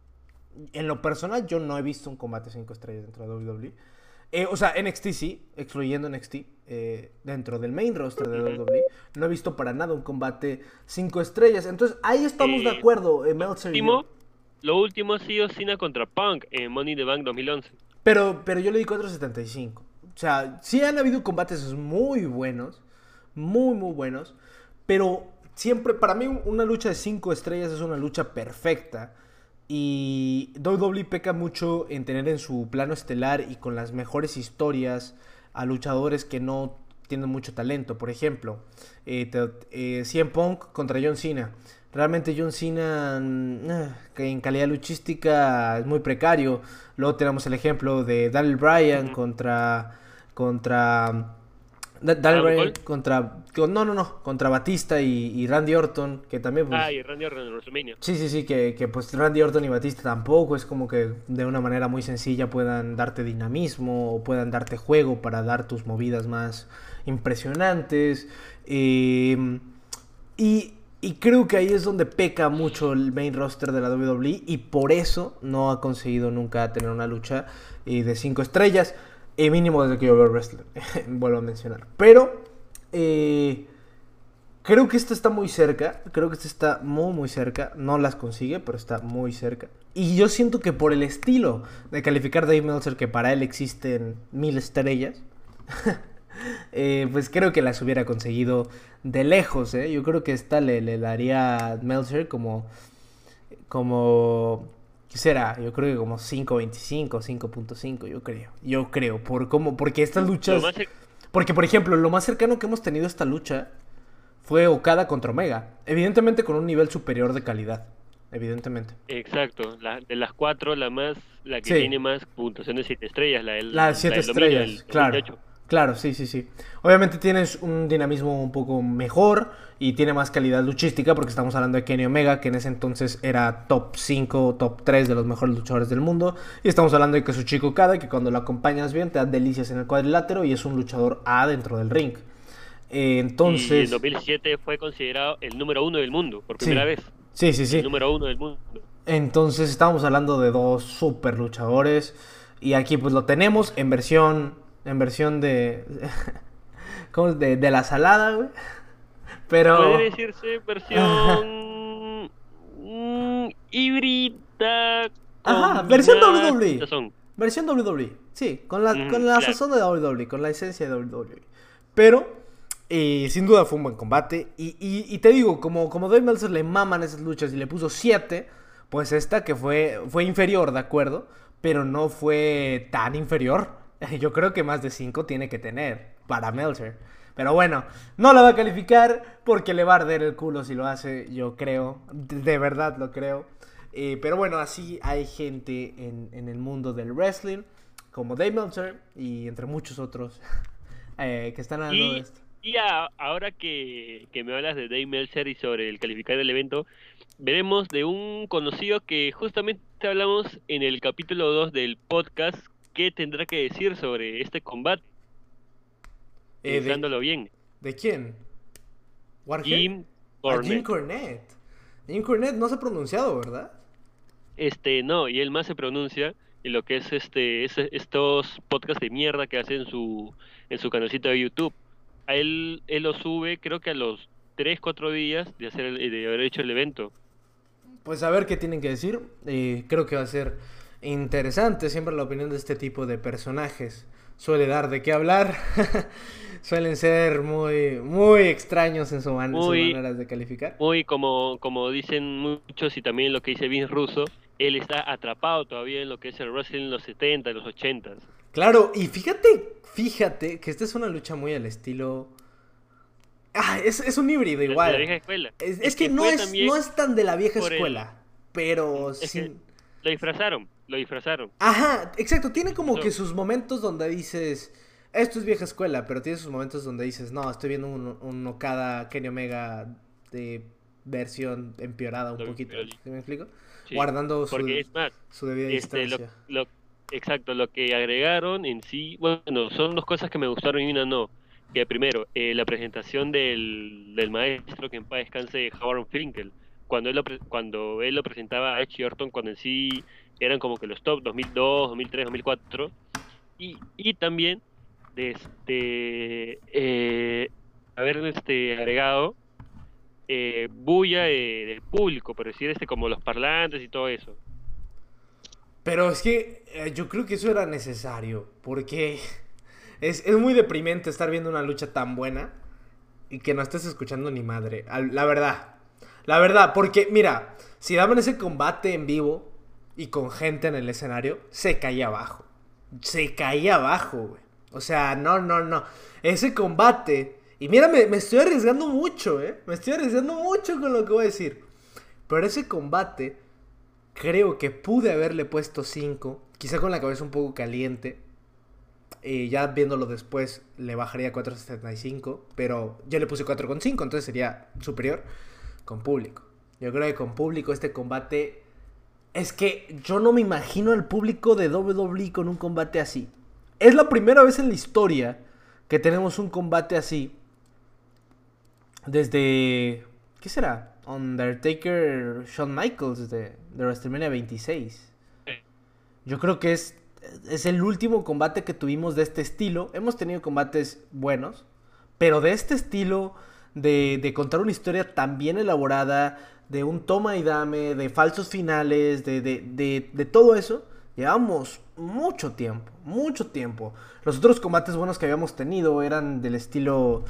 en lo personal, yo no he visto un combate 5 estrellas dentro de WWE. Eh, o sea, NXT sí, excluyendo NXT, eh, dentro del main roster de WWE, no he visto para nada un combate 5 estrellas. Entonces, ahí estamos de acuerdo, Meltzer último, Lo último ha sido Cena contra Punk en Money in the Bank 2011. Pero, pero yo le di 4.75. O sea, sí han habido combates muy buenos, muy, muy buenos, pero siempre, para mí, una lucha de 5 estrellas es una lucha perfecta y WWE peca mucho en tener en su plano estelar y con las mejores historias a luchadores que no tienen mucho talento. Por ejemplo, eh, eh, CM Punk contra John Cena. Realmente John Cena mm, eh, que en calidad luchística es muy precario. Luego tenemos el ejemplo de Daniel Bryan contra contra Dale contra. No, no, no. Contra Batista y, Randy Orton. Que también. Pues, ah, y Randy Orton en WrestleMania. Sí, sí, sí. Que, que, pues Randy Orton y Batista tampoco. Es como que de una manera muy sencilla puedan darte dinamismo. O puedan darte juego para dar tus movidas más impresionantes. Em, y, y creo que ahí es donde peca mucho el main roster de la WWE. Y por eso no ha conseguido nunca tener una lucha eh, de 5 estrellas. Y mínimo desde que yo veo wrestling, vuelvo a mencionar. Pero eh, creo que esta está muy cerca. Creo que esta está muy, muy cerca. No las consigue, pero está muy cerca. Y yo siento que por el estilo de calificar Dave Meltzer, que para él existen mil estrellas, eh, pues creo que las hubiera conseguido de lejos. ¿eh? Yo creo que esta le, le daría a Meltzer como, como ¿Qué será? Yo creo que como 5.25, 5.5, yo creo. Yo creo, por cómo, porque estas luchas... Porque, por ejemplo, lo más cercano que hemos tenido a esta lucha fue Okada contra Omega. Evidentemente con un nivel superior de calidad. Evidentemente. Exacto. La, de las cuatro, la más, la que tiene más puntuación de 7 estrellas. La, el, la 7 estrellas, claro. Claro, sí, sí, sí. Obviamente tienes un dinamismo un poco mejor y tiene más calidad luchística porque estamos hablando de Kenny Omega, que en ese entonces era top 5, top 3 de los mejores luchadores del mundo. Y estamos hablando de que su chico Kada, que cuando lo acompañas bien te da delicias en el cuadrilátero y es un luchador A dentro del ring. entonces... Y en 2007 fue considerado el número uno del mundo, por primera vez. Sí, sí, sí. El número uno del mundo. Entonces estamos hablando de dos super luchadores. Y aquí pues lo tenemos en versión en versión de. ¿Cómo es? De, de la salada, güey. Pero. Puede decirse versión. Mm, híbrida. Ajá, versión WWE. Versión WWE. Sí, con la, con la sazón de WWE, con la esencia de WWE. Pero. Eh, sin duda fue un buen combate. Y, y, te digo, como, como Dave Meltzer le maman esas luchas y le puso 7, pues esta que fue, fue inferior, ¿de acuerdo? Pero no fue tan inferior Yo creo que más de 5 tiene que tener para Meltzer. Pero bueno, no la va a calificar porque le va a arder el culo si lo hace, yo creo. De verdad lo creo. Eh, pero bueno, así hay gente en, el mundo del wrestling, como Dave Meltzer y entre muchos otros eh, que están hablando de esto. Y ahora que, que, me hablas de Dave Meltzer y sobre el calificar del evento, veremos de un conocido que justamente hablamos en el capítulo 2 del podcast qué tendrá que decir sobre este combate. Eh, de- bien. ¿De quién? ¿Warhead? Jim A Jim Cornette. Cornette. Jim Cornette no se ha pronunciado, ¿verdad? Este, no, y él más se pronuncia en lo que es este, estos podcasts de mierda que hace en su, en su canalcito de YouTube. A él, él lo sube, creo que a los 3, 4 días de hacer el- de haber hecho el evento. Pues a ver qué tienen que decir. Eh, creo que va a ser interesante. Siempre la opinión de este tipo de personajes suele dar de qué hablar. Suelen ser muy, muy extraños en su, man- sus maneras de calificar. Muy como, como dicen muchos y también lo que dice Vince Russo, él está atrapado todavía en lo que es el wrestling en los 70, en los 80. Claro, y fíjate, fíjate que esta es una lucha muy al estilo. Ah, es, es un híbrido De igual. la vieja escuela. Es, es que, no, es, también no es tan de la vieja el- escuela, pero que- sin... Lo disfrazaron, lo disfrazaron. Ajá, exacto, tiene como So- que sus momentos donde dices, esto es vieja escuela, pero tiene sus momentos donde dices, no, estoy viendo un, un Okada Kenny Omega de versión empeorada un Lo- poquito, pero- ¿sí me explico? Sí, Guardando su, Porque es más, su debida este, lo, distancia. lo- exacto, lo que agregaron en sí, bueno, son dos cosas que me gustaron y una no. Que primero, eh, la presentación del, del maestro, que en paz descanse, Howard Finkel, cuando él, lo, cuando él lo presentaba a Edge y Orton, cuando en sí eran como que los top 2002, 2003, 2004, y, y también de este, eh, haber este, agregado eh, bulla de- del público, por decir este, como los parlantes y todo eso. Pero es que eh, yo creo que eso era necesario, porque es, es muy deprimente estar viendo una lucha tan buena y que no estés escuchando ni madre. La verdad, la verdad, porque mira, si daban ese combate en vivo y con gente en el escenario, se caía abajo. Se caía abajo, güey. O sea, no, no, no. Ese combate. Y mira, me, me estoy arriesgando mucho, ¿eh? Me estoy arriesgando mucho con lo que voy a decir. Pero ese combate creo que pude haberle puesto 5, quizá con la cabeza un poco caliente. Eh, ya viéndolo después le bajaría a 4.75, pero yo le puse 4.5, entonces sería superior con público. Yo creo que con público este combate... Es que yo no me imagino al público de WWE con un combate así. Es la primera vez en la historia que tenemos un combate así. Desde... ¿Qué será? Undertaker Shawn Michaels de, de WrestleMania 26. Yo creo que es, es el último combate que tuvimos de este estilo. Hemos tenido combates buenos, pero de este estilo, de, contar una historia tan bien elaborada, de un toma y dame, de falsos finales, de, de, de, de todo eso, llevamos mucho tiempo, mucho tiempo. Los otros combates buenos que habíamos tenido eran del estilo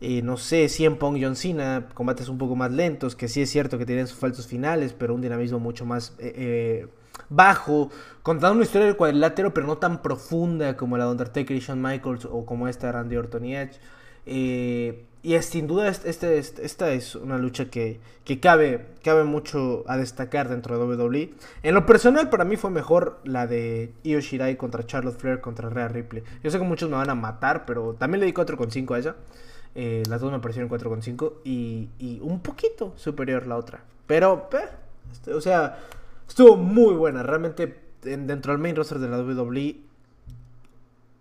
eh, no sé, 100 Pong John Cena, combates un poco más lentos, que sí es cierto que tienen sus falsos finales, pero un dinamismo mucho más eh, eh, bajo, contando una historia del cuadrilátero, pero no tan profunda como la de Undertaker y Shawn Michaels o como esta de Randy Orton y Edge. Eh, y es, sin duda este, esta es una lucha que, cabe, cabe mucho a destacar dentro de WWE. En lo personal para mí fue mejor la de Io Shirai contra Charlotte Flair contra Rhea Ripley. Yo sé que muchos me van a matar, pero también le di 4.5 a esa. Eh, las dos me parecieron 4.5 y, y un poquito superior la otra. Pero, eh, o sea, estuvo muy buena. Realmente en- dentro del main roster de la WWE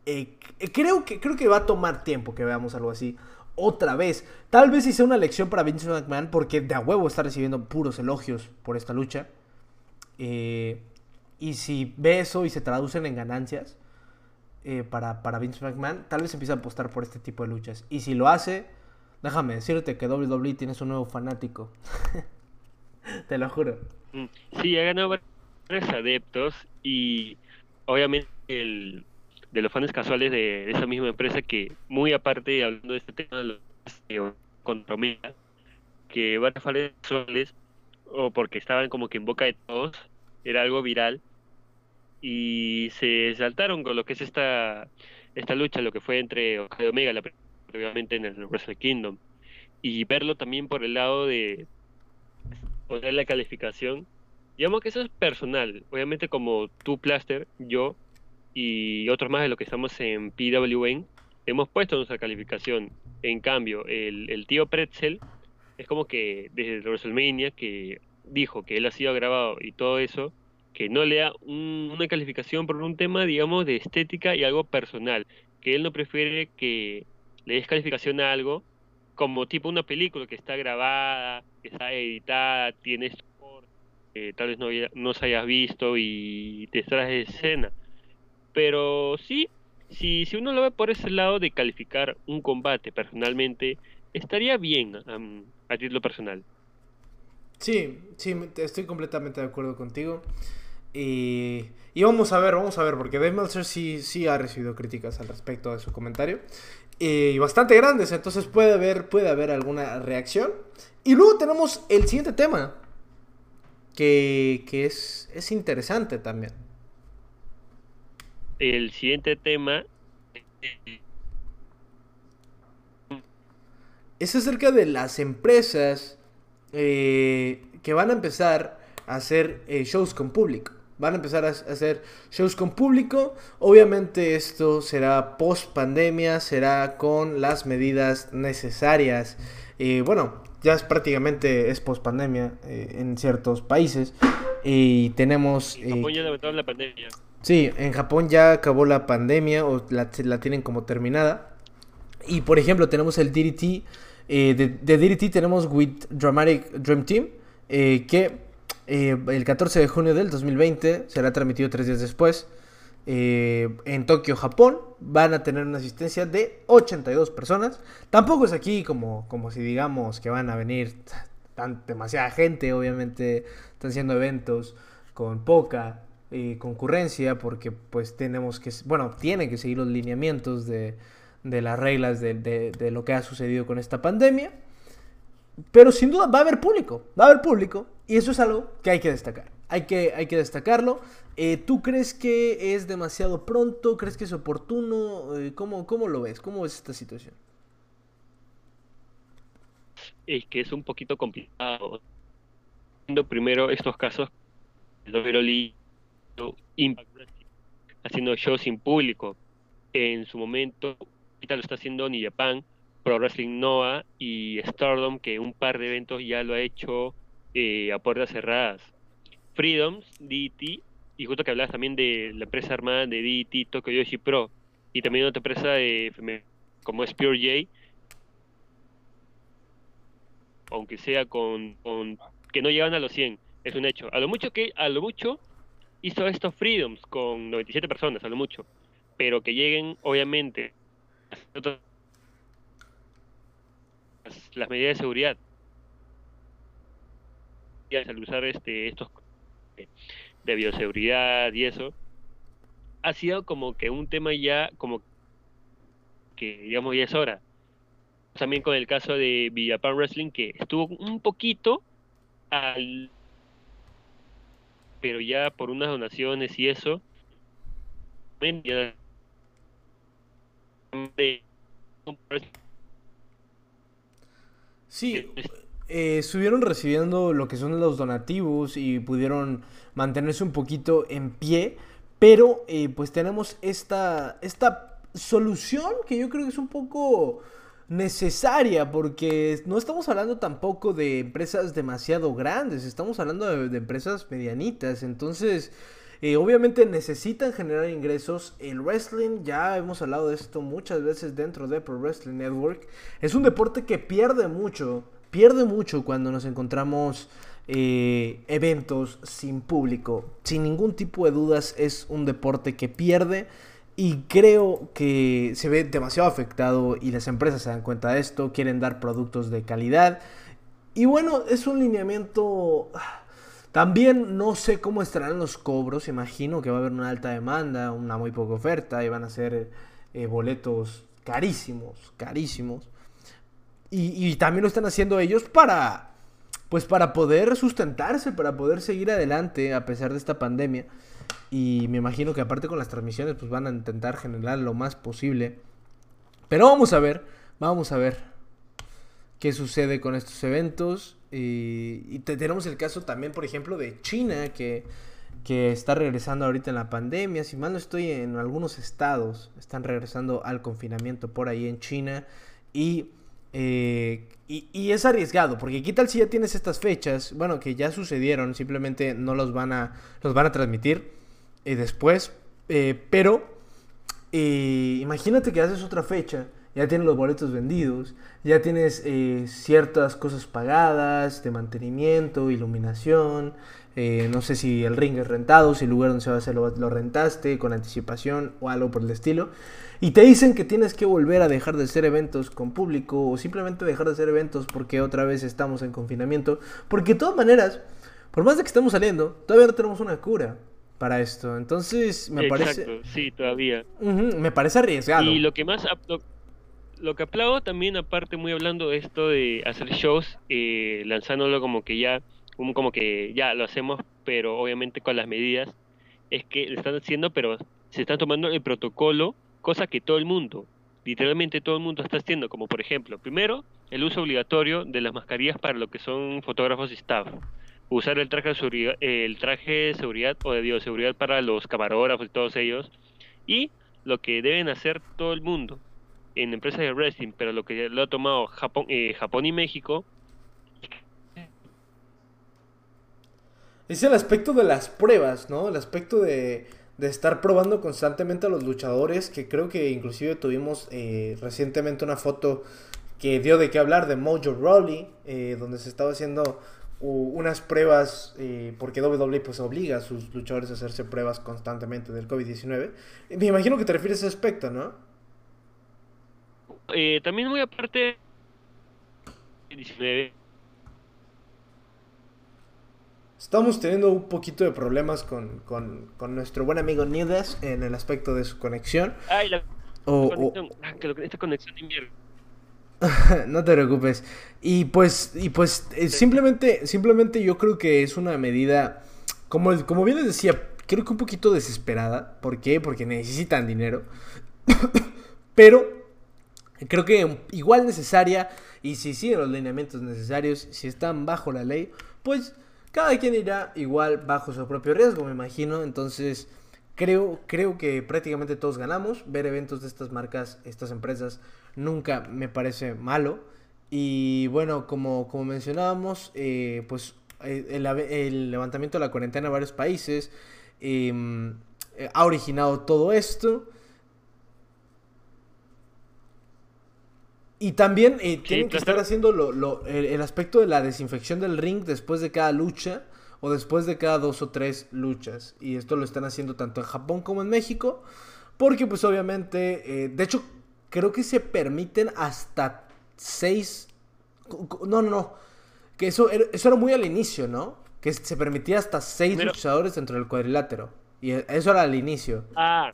eh, creo, que, creo que va a tomar tiempo que veamos algo así otra vez. Tal vez hice una lección para Vince McMahon porque de a huevo está recibiendo puros elogios por esta lucha. Eh, y si ve eso y se traducen en ganancias eh, para, para Vince McMahon, tal vez empiece a apostar por este tipo de luchas. Y si lo hace, déjame decirte que WWE tiene un nuevo fanático. Te lo juro. Mm, Sí, ha ganado varios adeptos y obviamente el, de los fans casuales de, de esa misma empresa que muy aparte hablando de este tema los eh, que varios fans casuales o porque estaban como que en boca de todos era algo viral y se saltaron con lo que es esta esta lucha lo que fue entre Okada y Omega la, obviamente en el Wrestle Kingdom y verlo también por el lado de poner la calificación. Digamos que eso es personal. Obviamente como tú, Plaster, yo y otros más de los que estamos en PWN, hemos puesto nuestra calificación. En cambio, el, tío Pretzel es como que desde WrestleMania que dijo que él ha sido grabado y todo eso, que no le da un- una calificación por un tema, digamos, de estética y algo personal. Que él no prefiere que le des calificación a algo como tipo una película que está grabada, que está editada, tiene que tal vez no, no se hayas visto y te extraes de escena. Pero sí, si, si uno lo ve por ese lado de calificar un combate personalmente, estaría bien a título personal. Sí, sí, estoy completamente de acuerdo contigo. Y, y, vamos a ver, vamos a ver, porque Dave Meltzer sí, sí ha recibido críticas al respecto de su comentario. Y bastante grandes, entonces puede haber, puede haber alguna reacción. Y luego tenemos el siguiente tema, que, que es, es interesante también. El siguiente tema es acerca de las empresas eh, que van a empezar a hacer eh, shows con público. Van a empezar a hacer shows con público. Obviamente esto será post pandemia, será con las medidas necesarias. Eh, bueno, ya es prácticamente es post pandemia en ciertos países. Y tenemos... En Japón ya la pandemia. Sí, en Japón ya acabó la pandemia o la, tienen como terminada. Y por ejemplo tenemos el DDT eh, de, de, DDT tenemos With Dramatic Dream Team, eh, que eh, el 14 de junio del 2020 será transmitido tres días después. en Tokio, Japón, van a tener una asistencia de 82 personas. Tampoco es aquí como, como si digamos que van a venir tan, demasiada gente, obviamente están siendo eventos con poca concurrencia porque pues tenemos que, bueno, tienen que seguir los lineamientos de, de las reglas de, lo que ha sucedido con esta pandemia. Pero sin duda va a haber público, va a haber público. Y eso es algo que hay que destacar. Hay que, hay que destacarlo. Eh, ¿Tú crees que es demasiado pronto? ¿Crees que es oportuno? Eh, ¿cómo, ¿Cómo lo ves? ¿Cómo ves esta situación? Es que es un poquito complicado. Primero estos casos, el haciendo shows sin público. En su momento ahorita lo está haciendo New Japan, Pro Wrestling Noah y Stardom, que un par de eventos ya lo ha hecho eh, a puertas cerradas. Freedoms, DT, y justo que hablabas también de la empresa armada de DT, Tokyo Yoshi Pro, y también otra empresa de, como es Pure J, aunque sea con, que no llegan a los 100, es un hecho. A lo mucho que a lo mucho hizo estos Freedoms con 97 personas, a lo mucho, pero que lleguen obviamente las medidas de seguridad. Al usar este estos de bioseguridad y eso ha sido como que un tema ya como que digamos ya es hora. También con el caso de Villapan Wrestling que estuvo un poquito al pero ya por unas donaciones y eso Sí, eh, estuvieron recibiendo lo que son los donativos y pudieron mantenerse un poquito en pie, pero eh, pues tenemos esta, esta solución que yo creo que es un poco necesaria porque no estamos hablando tampoco de empresas demasiado grandes, estamos hablando de empresas medianitas, entonces eh, obviamente necesitan generar ingresos. El wrestling, ya hemos hablado de esto muchas veces dentro de Pro Wrestling Network, es un deporte que pierde mucho, pierde mucho cuando nos encontramos eh, eventos sin público. Sin ningún tipo de dudas es un deporte que pierde. Y creo que se ve demasiado afectado y las empresas se dan cuenta de esto, quieren dar productos de calidad. Y bueno, es un lineamiento también no sé cómo estarán los cobros, imagino que va a haber una alta demanda, una muy poca oferta y van a ser eh, boletos carísimos, carísimos. Y, también lo están haciendo ellos para, pues para poder sustentarse, para poder seguir adelante a pesar de esta pandemia. Y me imagino que aparte con las transmisiones pues van a intentar generar lo más posible. Pero vamos a ver, vamos a ver qué sucede con estos eventos. Y, tenemos el caso también, por ejemplo, de China, que, que está regresando ahorita en la pandemia. Si mal no estoy, en algunos estados están regresando al confinamiento por ahí en China. Y, eh, y, es arriesgado, porque qué tal si ya tienes estas fechas, bueno, que ya sucedieron, simplemente no los van a, los van a transmitir eh, después. Eh, pero imagínate que haces otra fecha ya tienes los boletos vendidos, ya tienes eh, ciertas cosas pagadas de mantenimiento, iluminación, eh, no sé si el ring es rentado, si el lugar donde se va a hacer lo, lo, rentaste con anticipación o algo por el estilo. Y te dicen que tienes que volver a dejar de hacer eventos con público o simplemente dejar de hacer eventos porque otra vez estamos en confinamiento. Porque de todas maneras, por más de que estemos saliendo, todavía no tenemos una cura para esto. Entonces, me Exacto, parece... sí, todavía. Me parece arriesgado. Y lo que más lo, lo que aplaudo también, aparte muy hablando de esto de hacer shows, eh, lanzándolo como que ya, como, que ya lo hacemos, pero obviamente con las medidas, es que lo están haciendo, pero se está tomando el protocolo, cosa que todo el mundo, literalmente todo el mundo está haciendo, como por ejemplo, primero, el uso obligatorio de las mascarillas para lo que son fotógrafos y staff. Usar el traje de seguridad, el traje de seguridad o de bioseguridad para los camarógrafos y todos ellos. Y lo que deben hacer todo el mundo en empresas de wrestling, pero lo que lo ha tomado Japón, eh, Japón y México, Es el aspecto de las pruebas, ¿no? El aspecto de, de estar probando constantemente a los luchadores, que creo que inclusive tuvimos eh, recientemente una foto que dio de qué hablar de Mojo Rawley, eh, donde se estaba haciendo unas pruebas, eh, porque WWE pues obliga a sus luchadores a hacerse pruebas constantemente del COVID-19. Me imagino que te refieres a ese aspecto, ¿no? eh, también muy aparte 19 Estamos teniendo un poquito de problemas con, con, con nuestro buen amigo Nidas en el aspecto de su conexión. Ay, la O- conexión, ah, esta conexión de mierda. No te preocupes. Y pues, y pues eh, simplemente, simplemente yo creo que es una medida, como, como bien les decía, creo que un poquito desesperada. ¿Por qué? Porque necesitan dinero. Pero creo que igual necesaria. Y si siguen los lineamientos necesarios, si están bajo la ley, pues cada quien irá igual bajo su propio riesgo, me imagino. Entonces, creo, creo que prácticamente todos ganamos. Ver eventos de estas marcas, estas empresas, nunca me parece malo. Y bueno, como, como mencionábamos, eh, pues eh, el, levantamiento de la cuarentena en varios países em, eh, ha originado todo esto. Y también eh, tienen que claro. estar haciendo lo- lo- el, el aspecto de la desinfección del ring después de cada lucha o después de cada dos o tres luchas. Y esto lo están haciendo tanto en Japón como en México. Porque pues obviamente, eh, de hecho, creo que se permiten hasta seis... No, no, no. Que eso era, eso era muy al inicio, ¿no? Que se permitía hasta seis Pero- luchadores dentro del cuadrilátero. Y e- eso era al inicio. Ah,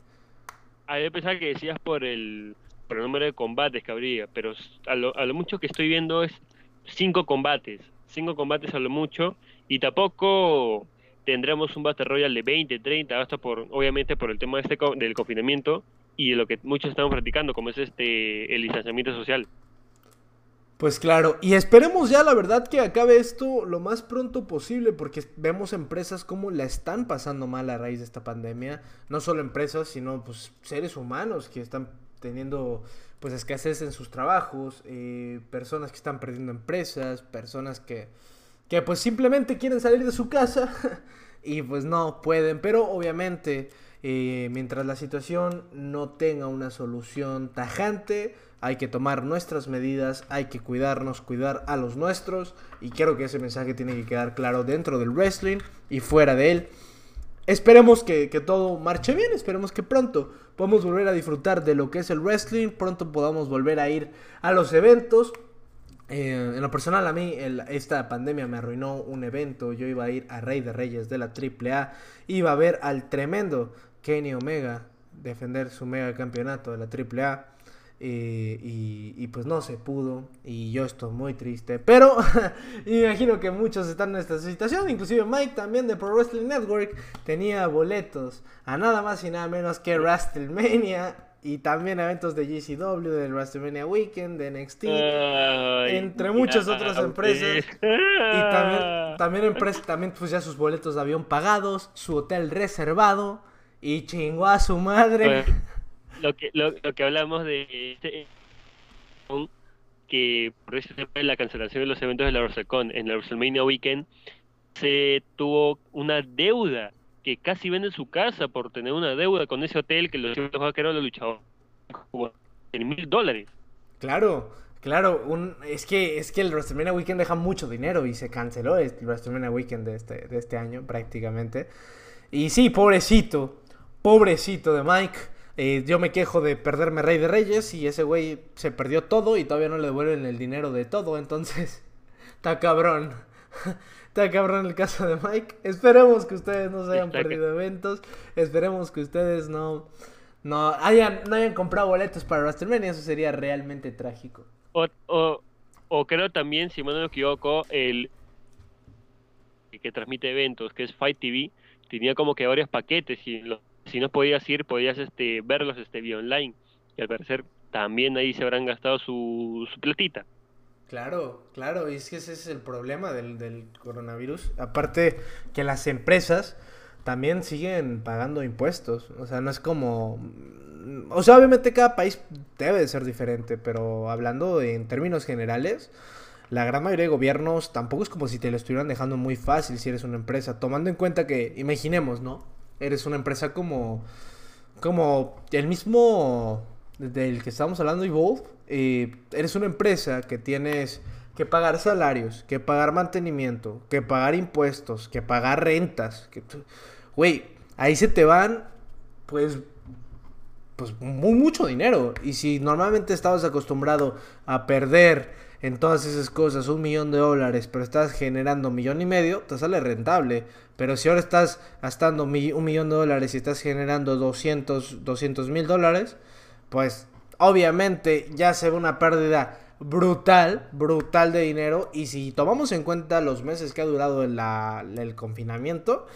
a mí pensaba que decías por el, por el número de combates que habría, pero a lo, a lo mucho que estoy viendo es cinco combates, cinco combates a lo mucho, y tampoco tendremos un Battle Royale de 20, 30, hasta por, obviamente por el tema este co- del confinamiento y lo que muchos estamos practicando, como es este el distanciamiento social. Pues claro, y esperemos ya la verdad que acabe esto lo más pronto posible porque vemos empresas como la están pasando mal a raíz de esta pandemia, no solo empresas, sino pues seres humanos que están teniendo pues escasez en sus trabajos, eh, personas que están perdiendo empresas, personas que, que pues simplemente quieren salir de su casa y pues no pueden, pero obviamente eh, mientras la situación no tenga una solución tajante, hay que tomar nuestras medidas, hay que cuidarnos, cuidar a los nuestros y creo que ese mensaje tiene que quedar claro dentro del wrestling y fuera de él. Esperemos que, que todo marche bien, esperemos que pronto podamos volver a disfrutar de lo que es el wrestling, pronto podamos volver a ir a los eventos. Eh, en lo personal a mí esta pandemia me arruinó un evento, yo iba a ir a Rey de Reyes de la AAA, iba a ver al tremendo Kenny Omega defender su mega campeonato de la AAA. eh, y, pues no se pudo. Y yo estoy muy triste. Pero imagino que muchos están en esta situación. Inclusive Mike también de Pro Wrestling Network tenía boletos a nada más y nada menos que WrestleMania y también eventos de GCW del WrestleMania Weekend de NXT Ay, entre muchas otras empresas. Y también, también empresas, también pues ya sus boletos de avión pagados, su hotel reservado y chingó a su madre. Bueno, lo que lo, lo que hablamos de este que por eso se fue la cancelación de los eventos de la WrestleCon en la WrestleMania Weekend se tuvo una deuda que casi vende su casa por tener una deuda con ese hotel que los vaqueros los luchadores en mil dólares Claro, claro, es, que, es que el WrestleMania Weekend deja mucho dinero y se canceló el WrestleMania Weekend de este, de este año prácticamente. Y sí, pobrecito, pobrecito de Mike. Eh, yo me quejo de perderme Rey de Reyes y ese güey se perdió todo y todavía no le devuelven el dinero de todo, entonces está cabrón. Está cabrón el caso de Mike. Esperemos que ustedes no se hayan perdido eventos. Esperemos que ustedes no, no, hayan, no hayan comprado boletos para WrestleMania. Eso sería realmente trágico. O, o, creo también, si no me equivoco, el que transmite eventos, que es Fight TV, tenía como que varios paquetes y si no podías ir, podías este, verlos este, vía online. Y al parecer también ahí se habrán gastado su, su platita. Claro, claro, y es que ese es el problema del, del coronavirus. Aparte que las empresas también siguen pagando impuestos. O sea, no es como... O sea, obviamente cada país debe de ser diferente, pero hablando en términos generales, la gran mayoría de gobiernos tampoco es como si te lo estuvieran dejando muy fácil si eres una empresa. Tomando en cuenta que, imaginemos, ¿no? Eres una empresa como... Como el mismo del que estamos hablando, Evolve eres una empresa que tienes que pagar salarios, que pagar mantenimiento, que pagar impuestos, que pagar rentas, güey, ahí se te van pues pues muy mucho dinero y si normalmente estabas acostumbrado a perder en todas esas cosas un millón de dólares, pero estás generando un millón y medio, te sale rentable. Pero si ahora estás gastando un millón de dólares y estás generando 200 mil dólares, pues obviamente ya se ve una pérdida brutal, brutal de dinero. Y si tomamos en cuenta los meses que ha durado el, confinamiento,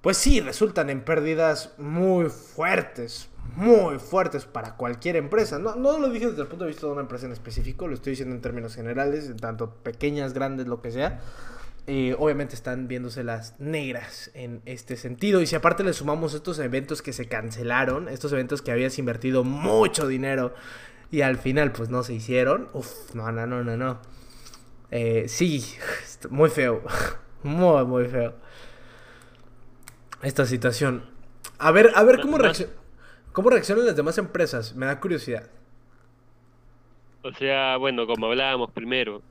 pues sí, resultan en pérdidas muy fuertes, muy fuertes para cualquier empresa. No, no lo dije desde el punto de vista de una empresa en específico, lo estoy diciendo en términos generales, tanto pequeñas, grandes, lo que sea. Eh, obviamente están viéndose las negras en este sentido. Y si aparte le sumamos estos eventos que se cancelaron, estos eventos que habías invertido mucho dinero y al final pues no se hicieron, uff, no, no, no, no, no. Eh, sí, muy feo, muy, muy feo. Esta situación. A ver, a ver cómo, cómo reaccionan las demás empresas, me da curiosidad. O sea, bueno, como hablábamos primero,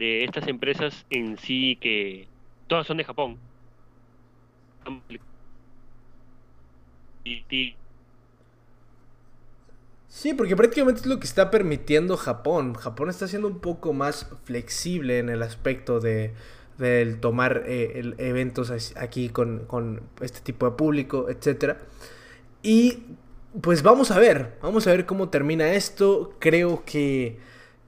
de estas empresas en sí que todas son de Japón. Sí, porque prácticamente es lo que está permitiendo Japón. Japón está siendo un poco más flexible en el aspecto de del tomar eh, eventos aquí con, con, este tipo de público, etcétera. Y pues vamos a ver, vamos a ver cómo termina esto. Creo que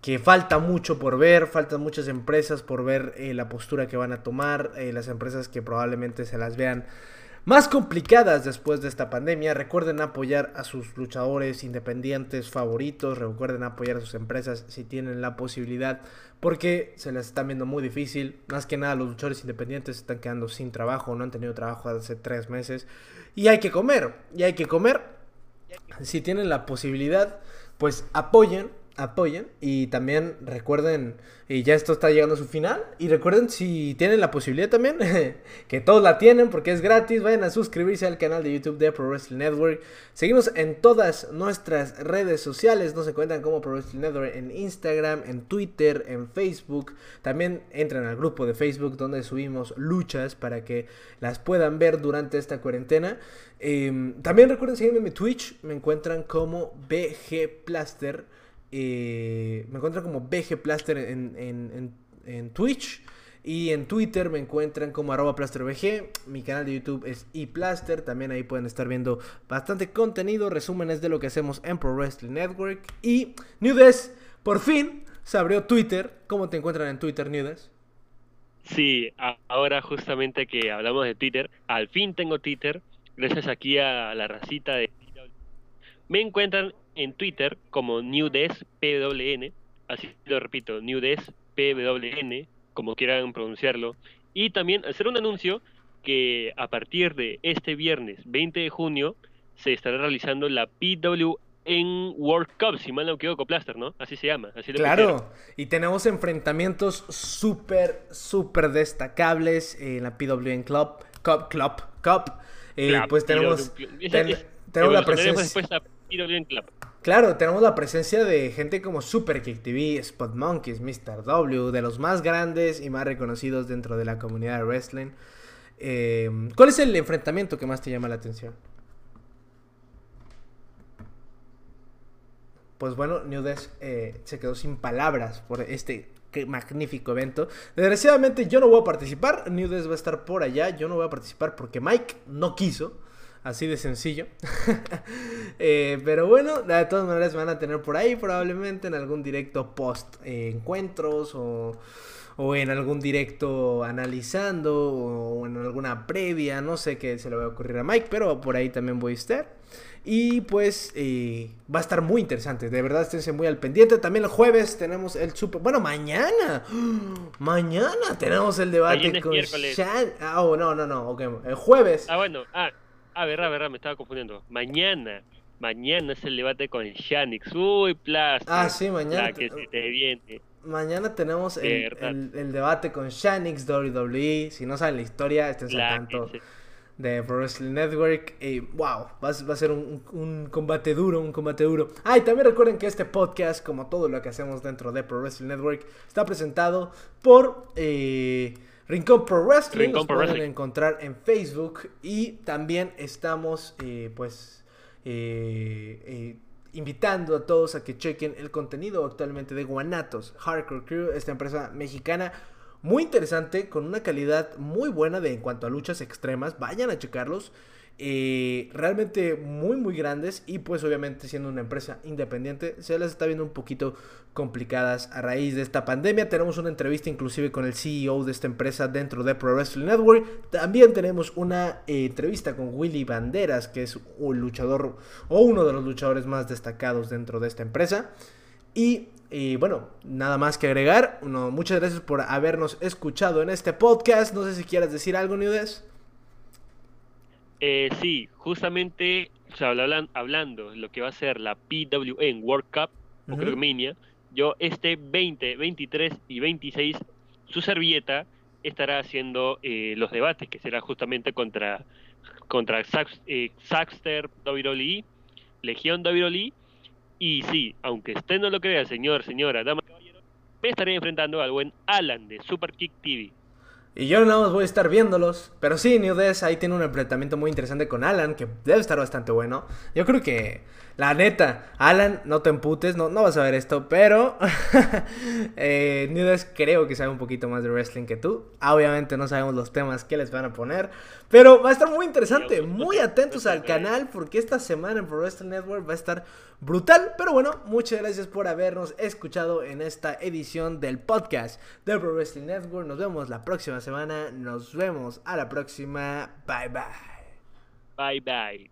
que falta mucho por ver, faltan muchas empresas por ver eh, la postura que van a tomar, eh, las empresas que probablemente se las vean más complicadas después de esta pandemia. Recuerden apoyar a sus luchadores independientes favoritos, recuerden apoyar a sus empresas si tienen la posibilidad, porque se las están viendo muy difícil. Más que nada los luchadores independientes están quedando sin trabajo, no han tenido trabajo hace tres meses y hay que comer, y hay que comer. Si tienen la posibilidad, pues apoyen apoyen y también recuerden, y ya esto está llegando a su final, y recuerden si tienen la posibilidad también, que todos la tienen porque es gratis, vayan a suscribirse al canal de YouTube de Pro Wrestling Network, seguimos en todas nuestras redes sociales, nos encuentran como Pro Wrestling Network en Instagram, en Twitter, en Facebook, también entran al grupo de Facebook donde subimos luchas para que las puedan ver durante esta cuarentena. Em, también recuerden seguirme en mi Twitch, me encuentran como BG Plaster. Eh, me encuentran como BG Plaster en, Twitch. Y en Twitter me encuentran como arroba plasterbg. Mi canal de YouTube es ePlaster. También ahí pueden estar viendo bastante contenido, resúmenes de lo que hacemos en Pro Wrestling Network. Y Newdes, por fin se abrió Twitter. ¿Cómo te encuentran en Twitter, Newdes? Sí, ahora justamente que hablamos de Twitter, al fin tengo Twitter. Gracias aquí a la racita de... Me encuentran en Twitter como NewDesPWN, así lo repito, NewDesPWN, como quieran pronunciarlo, y también hacer un anuncio que a partir de este viernes 20 de junio se estará realizando la PWN World Cup, si mal no equivoco, Plaster, ¿no? Así se llama. Así claro, y tenemos enfrentamientos súper, súper destacables en la PWN Club, Cup, Club, Cup. Eh, pues tenemos, tenemos la presencia. PWN Club. Claro, tenemos la presencia de gente como Super Kick TV, Spot Monkeys, Mr. W, de los más grandes y más reconocidos dentro de la comunidad de wrestling. Eh, ¿Cuál es el enfrentamiento que más te llama la atención? Pues bueno, New eh, se quedó sin palabras por este magnífico evento. Desgraciadamente yo no voy a participar, New va a estar por allá, yo no voy a participar porque Mike no quiso. Así de sencillo. Eh, pero bueno, de todas maneras van a tener por ahí probablemente en algún directo post eh, encuentros o, o, en algún directo analizando o en alguna previa. No sé qué se le va a ocurrir a Mike, pero por ahí también voy a estar. Y pues eh, va a estar muy interesante. De verdad, esténse muy al pendiente. También el jueves tenemos el super. Bueno, mañana. Mañana tenemos el debate con Shan. Ah, oh, no, no, no. El jueves. Ah, bueno. Ah, a ver, a ver, me estaba confundiendo. Mañana, mañana es el debate con Shanix. Uy, plástico. Ah, sí, mañana. que se te viene. Mañana tenemos el, el, debate con Shanix WWE. Si no saben la historia, estén al tanto de Pro Wrestling Network. Y wow, va, a ser un, un, combate duro, un combate duro. Ah, y también recuerden que este podcast, como todo lo que hacemos dentro de Pro Wrestling Network, está presentado por... Eh, Rincón Pro Wrestling. Rincón Pro pueden encontrar en Facebook. Y también estamos, eh, pues, eh, eh, invitando a todos a que chequen el contenido actualmente de Guanatos Hardcore Crew, esta empresa mexicana muy interesante, con una calidad muy buena de en cuanto a luchas extremas. Vayan a checarlos. Eh, realmente muy muy grandes y pues obviamente siendo una empresa independiente se las está viendo un poquito complicadas a raíz de esta pandemia. Tenemos una entrevista inclusive con el CEO de esta empresa dentro de Pro Wrestling Network. También tenemos una eh, entrevista con Willy Banderas, que es un luchador o uno de los luchadores más destacados dentro de esta empresa. Y y bueno, nada más que agregar. muchas gracias por habernos escuchado en este podcast. No sé si quieras decir algo, Nudes. Eh, sí, justamente hablando de lo que va a ser la PWN World Cup, o creo que Minia, yo este 20, 23 y 26, su servilleta estará haciendo eh, los debates, que será justamente contra, contra eh, Saxter WWE, Legión WWE y sí, aunque usted no lo crea, señor, señora, dama, caballero, me estaré enfrentando al buen Alan de Super Kick TV. Y yo nada más voy a estar viéndolos. Pero sí, New Des ahí tiene un enfrentamiento muy interesante con Alan, que debe estar bastante bueno. Yo creo que la neta, Alan, no te emputes, no, no vas a ver esto, pero eh, Nudes creo que sabe un poquito más de wrestling que tú. Obviamente no sabemos los temas que les van a poner, pero va a estar muy interesante. Muy atentos al canal porque esta semana en Pro Wrestling Network va a estar brutal. Pero bueno, muchas gracias por habernos escuchado en esta edición del podcast de Pro Wrestling Network. Nos vemos la próxima semana. Nos vemos a la próxima. Bye bye. Bye bye.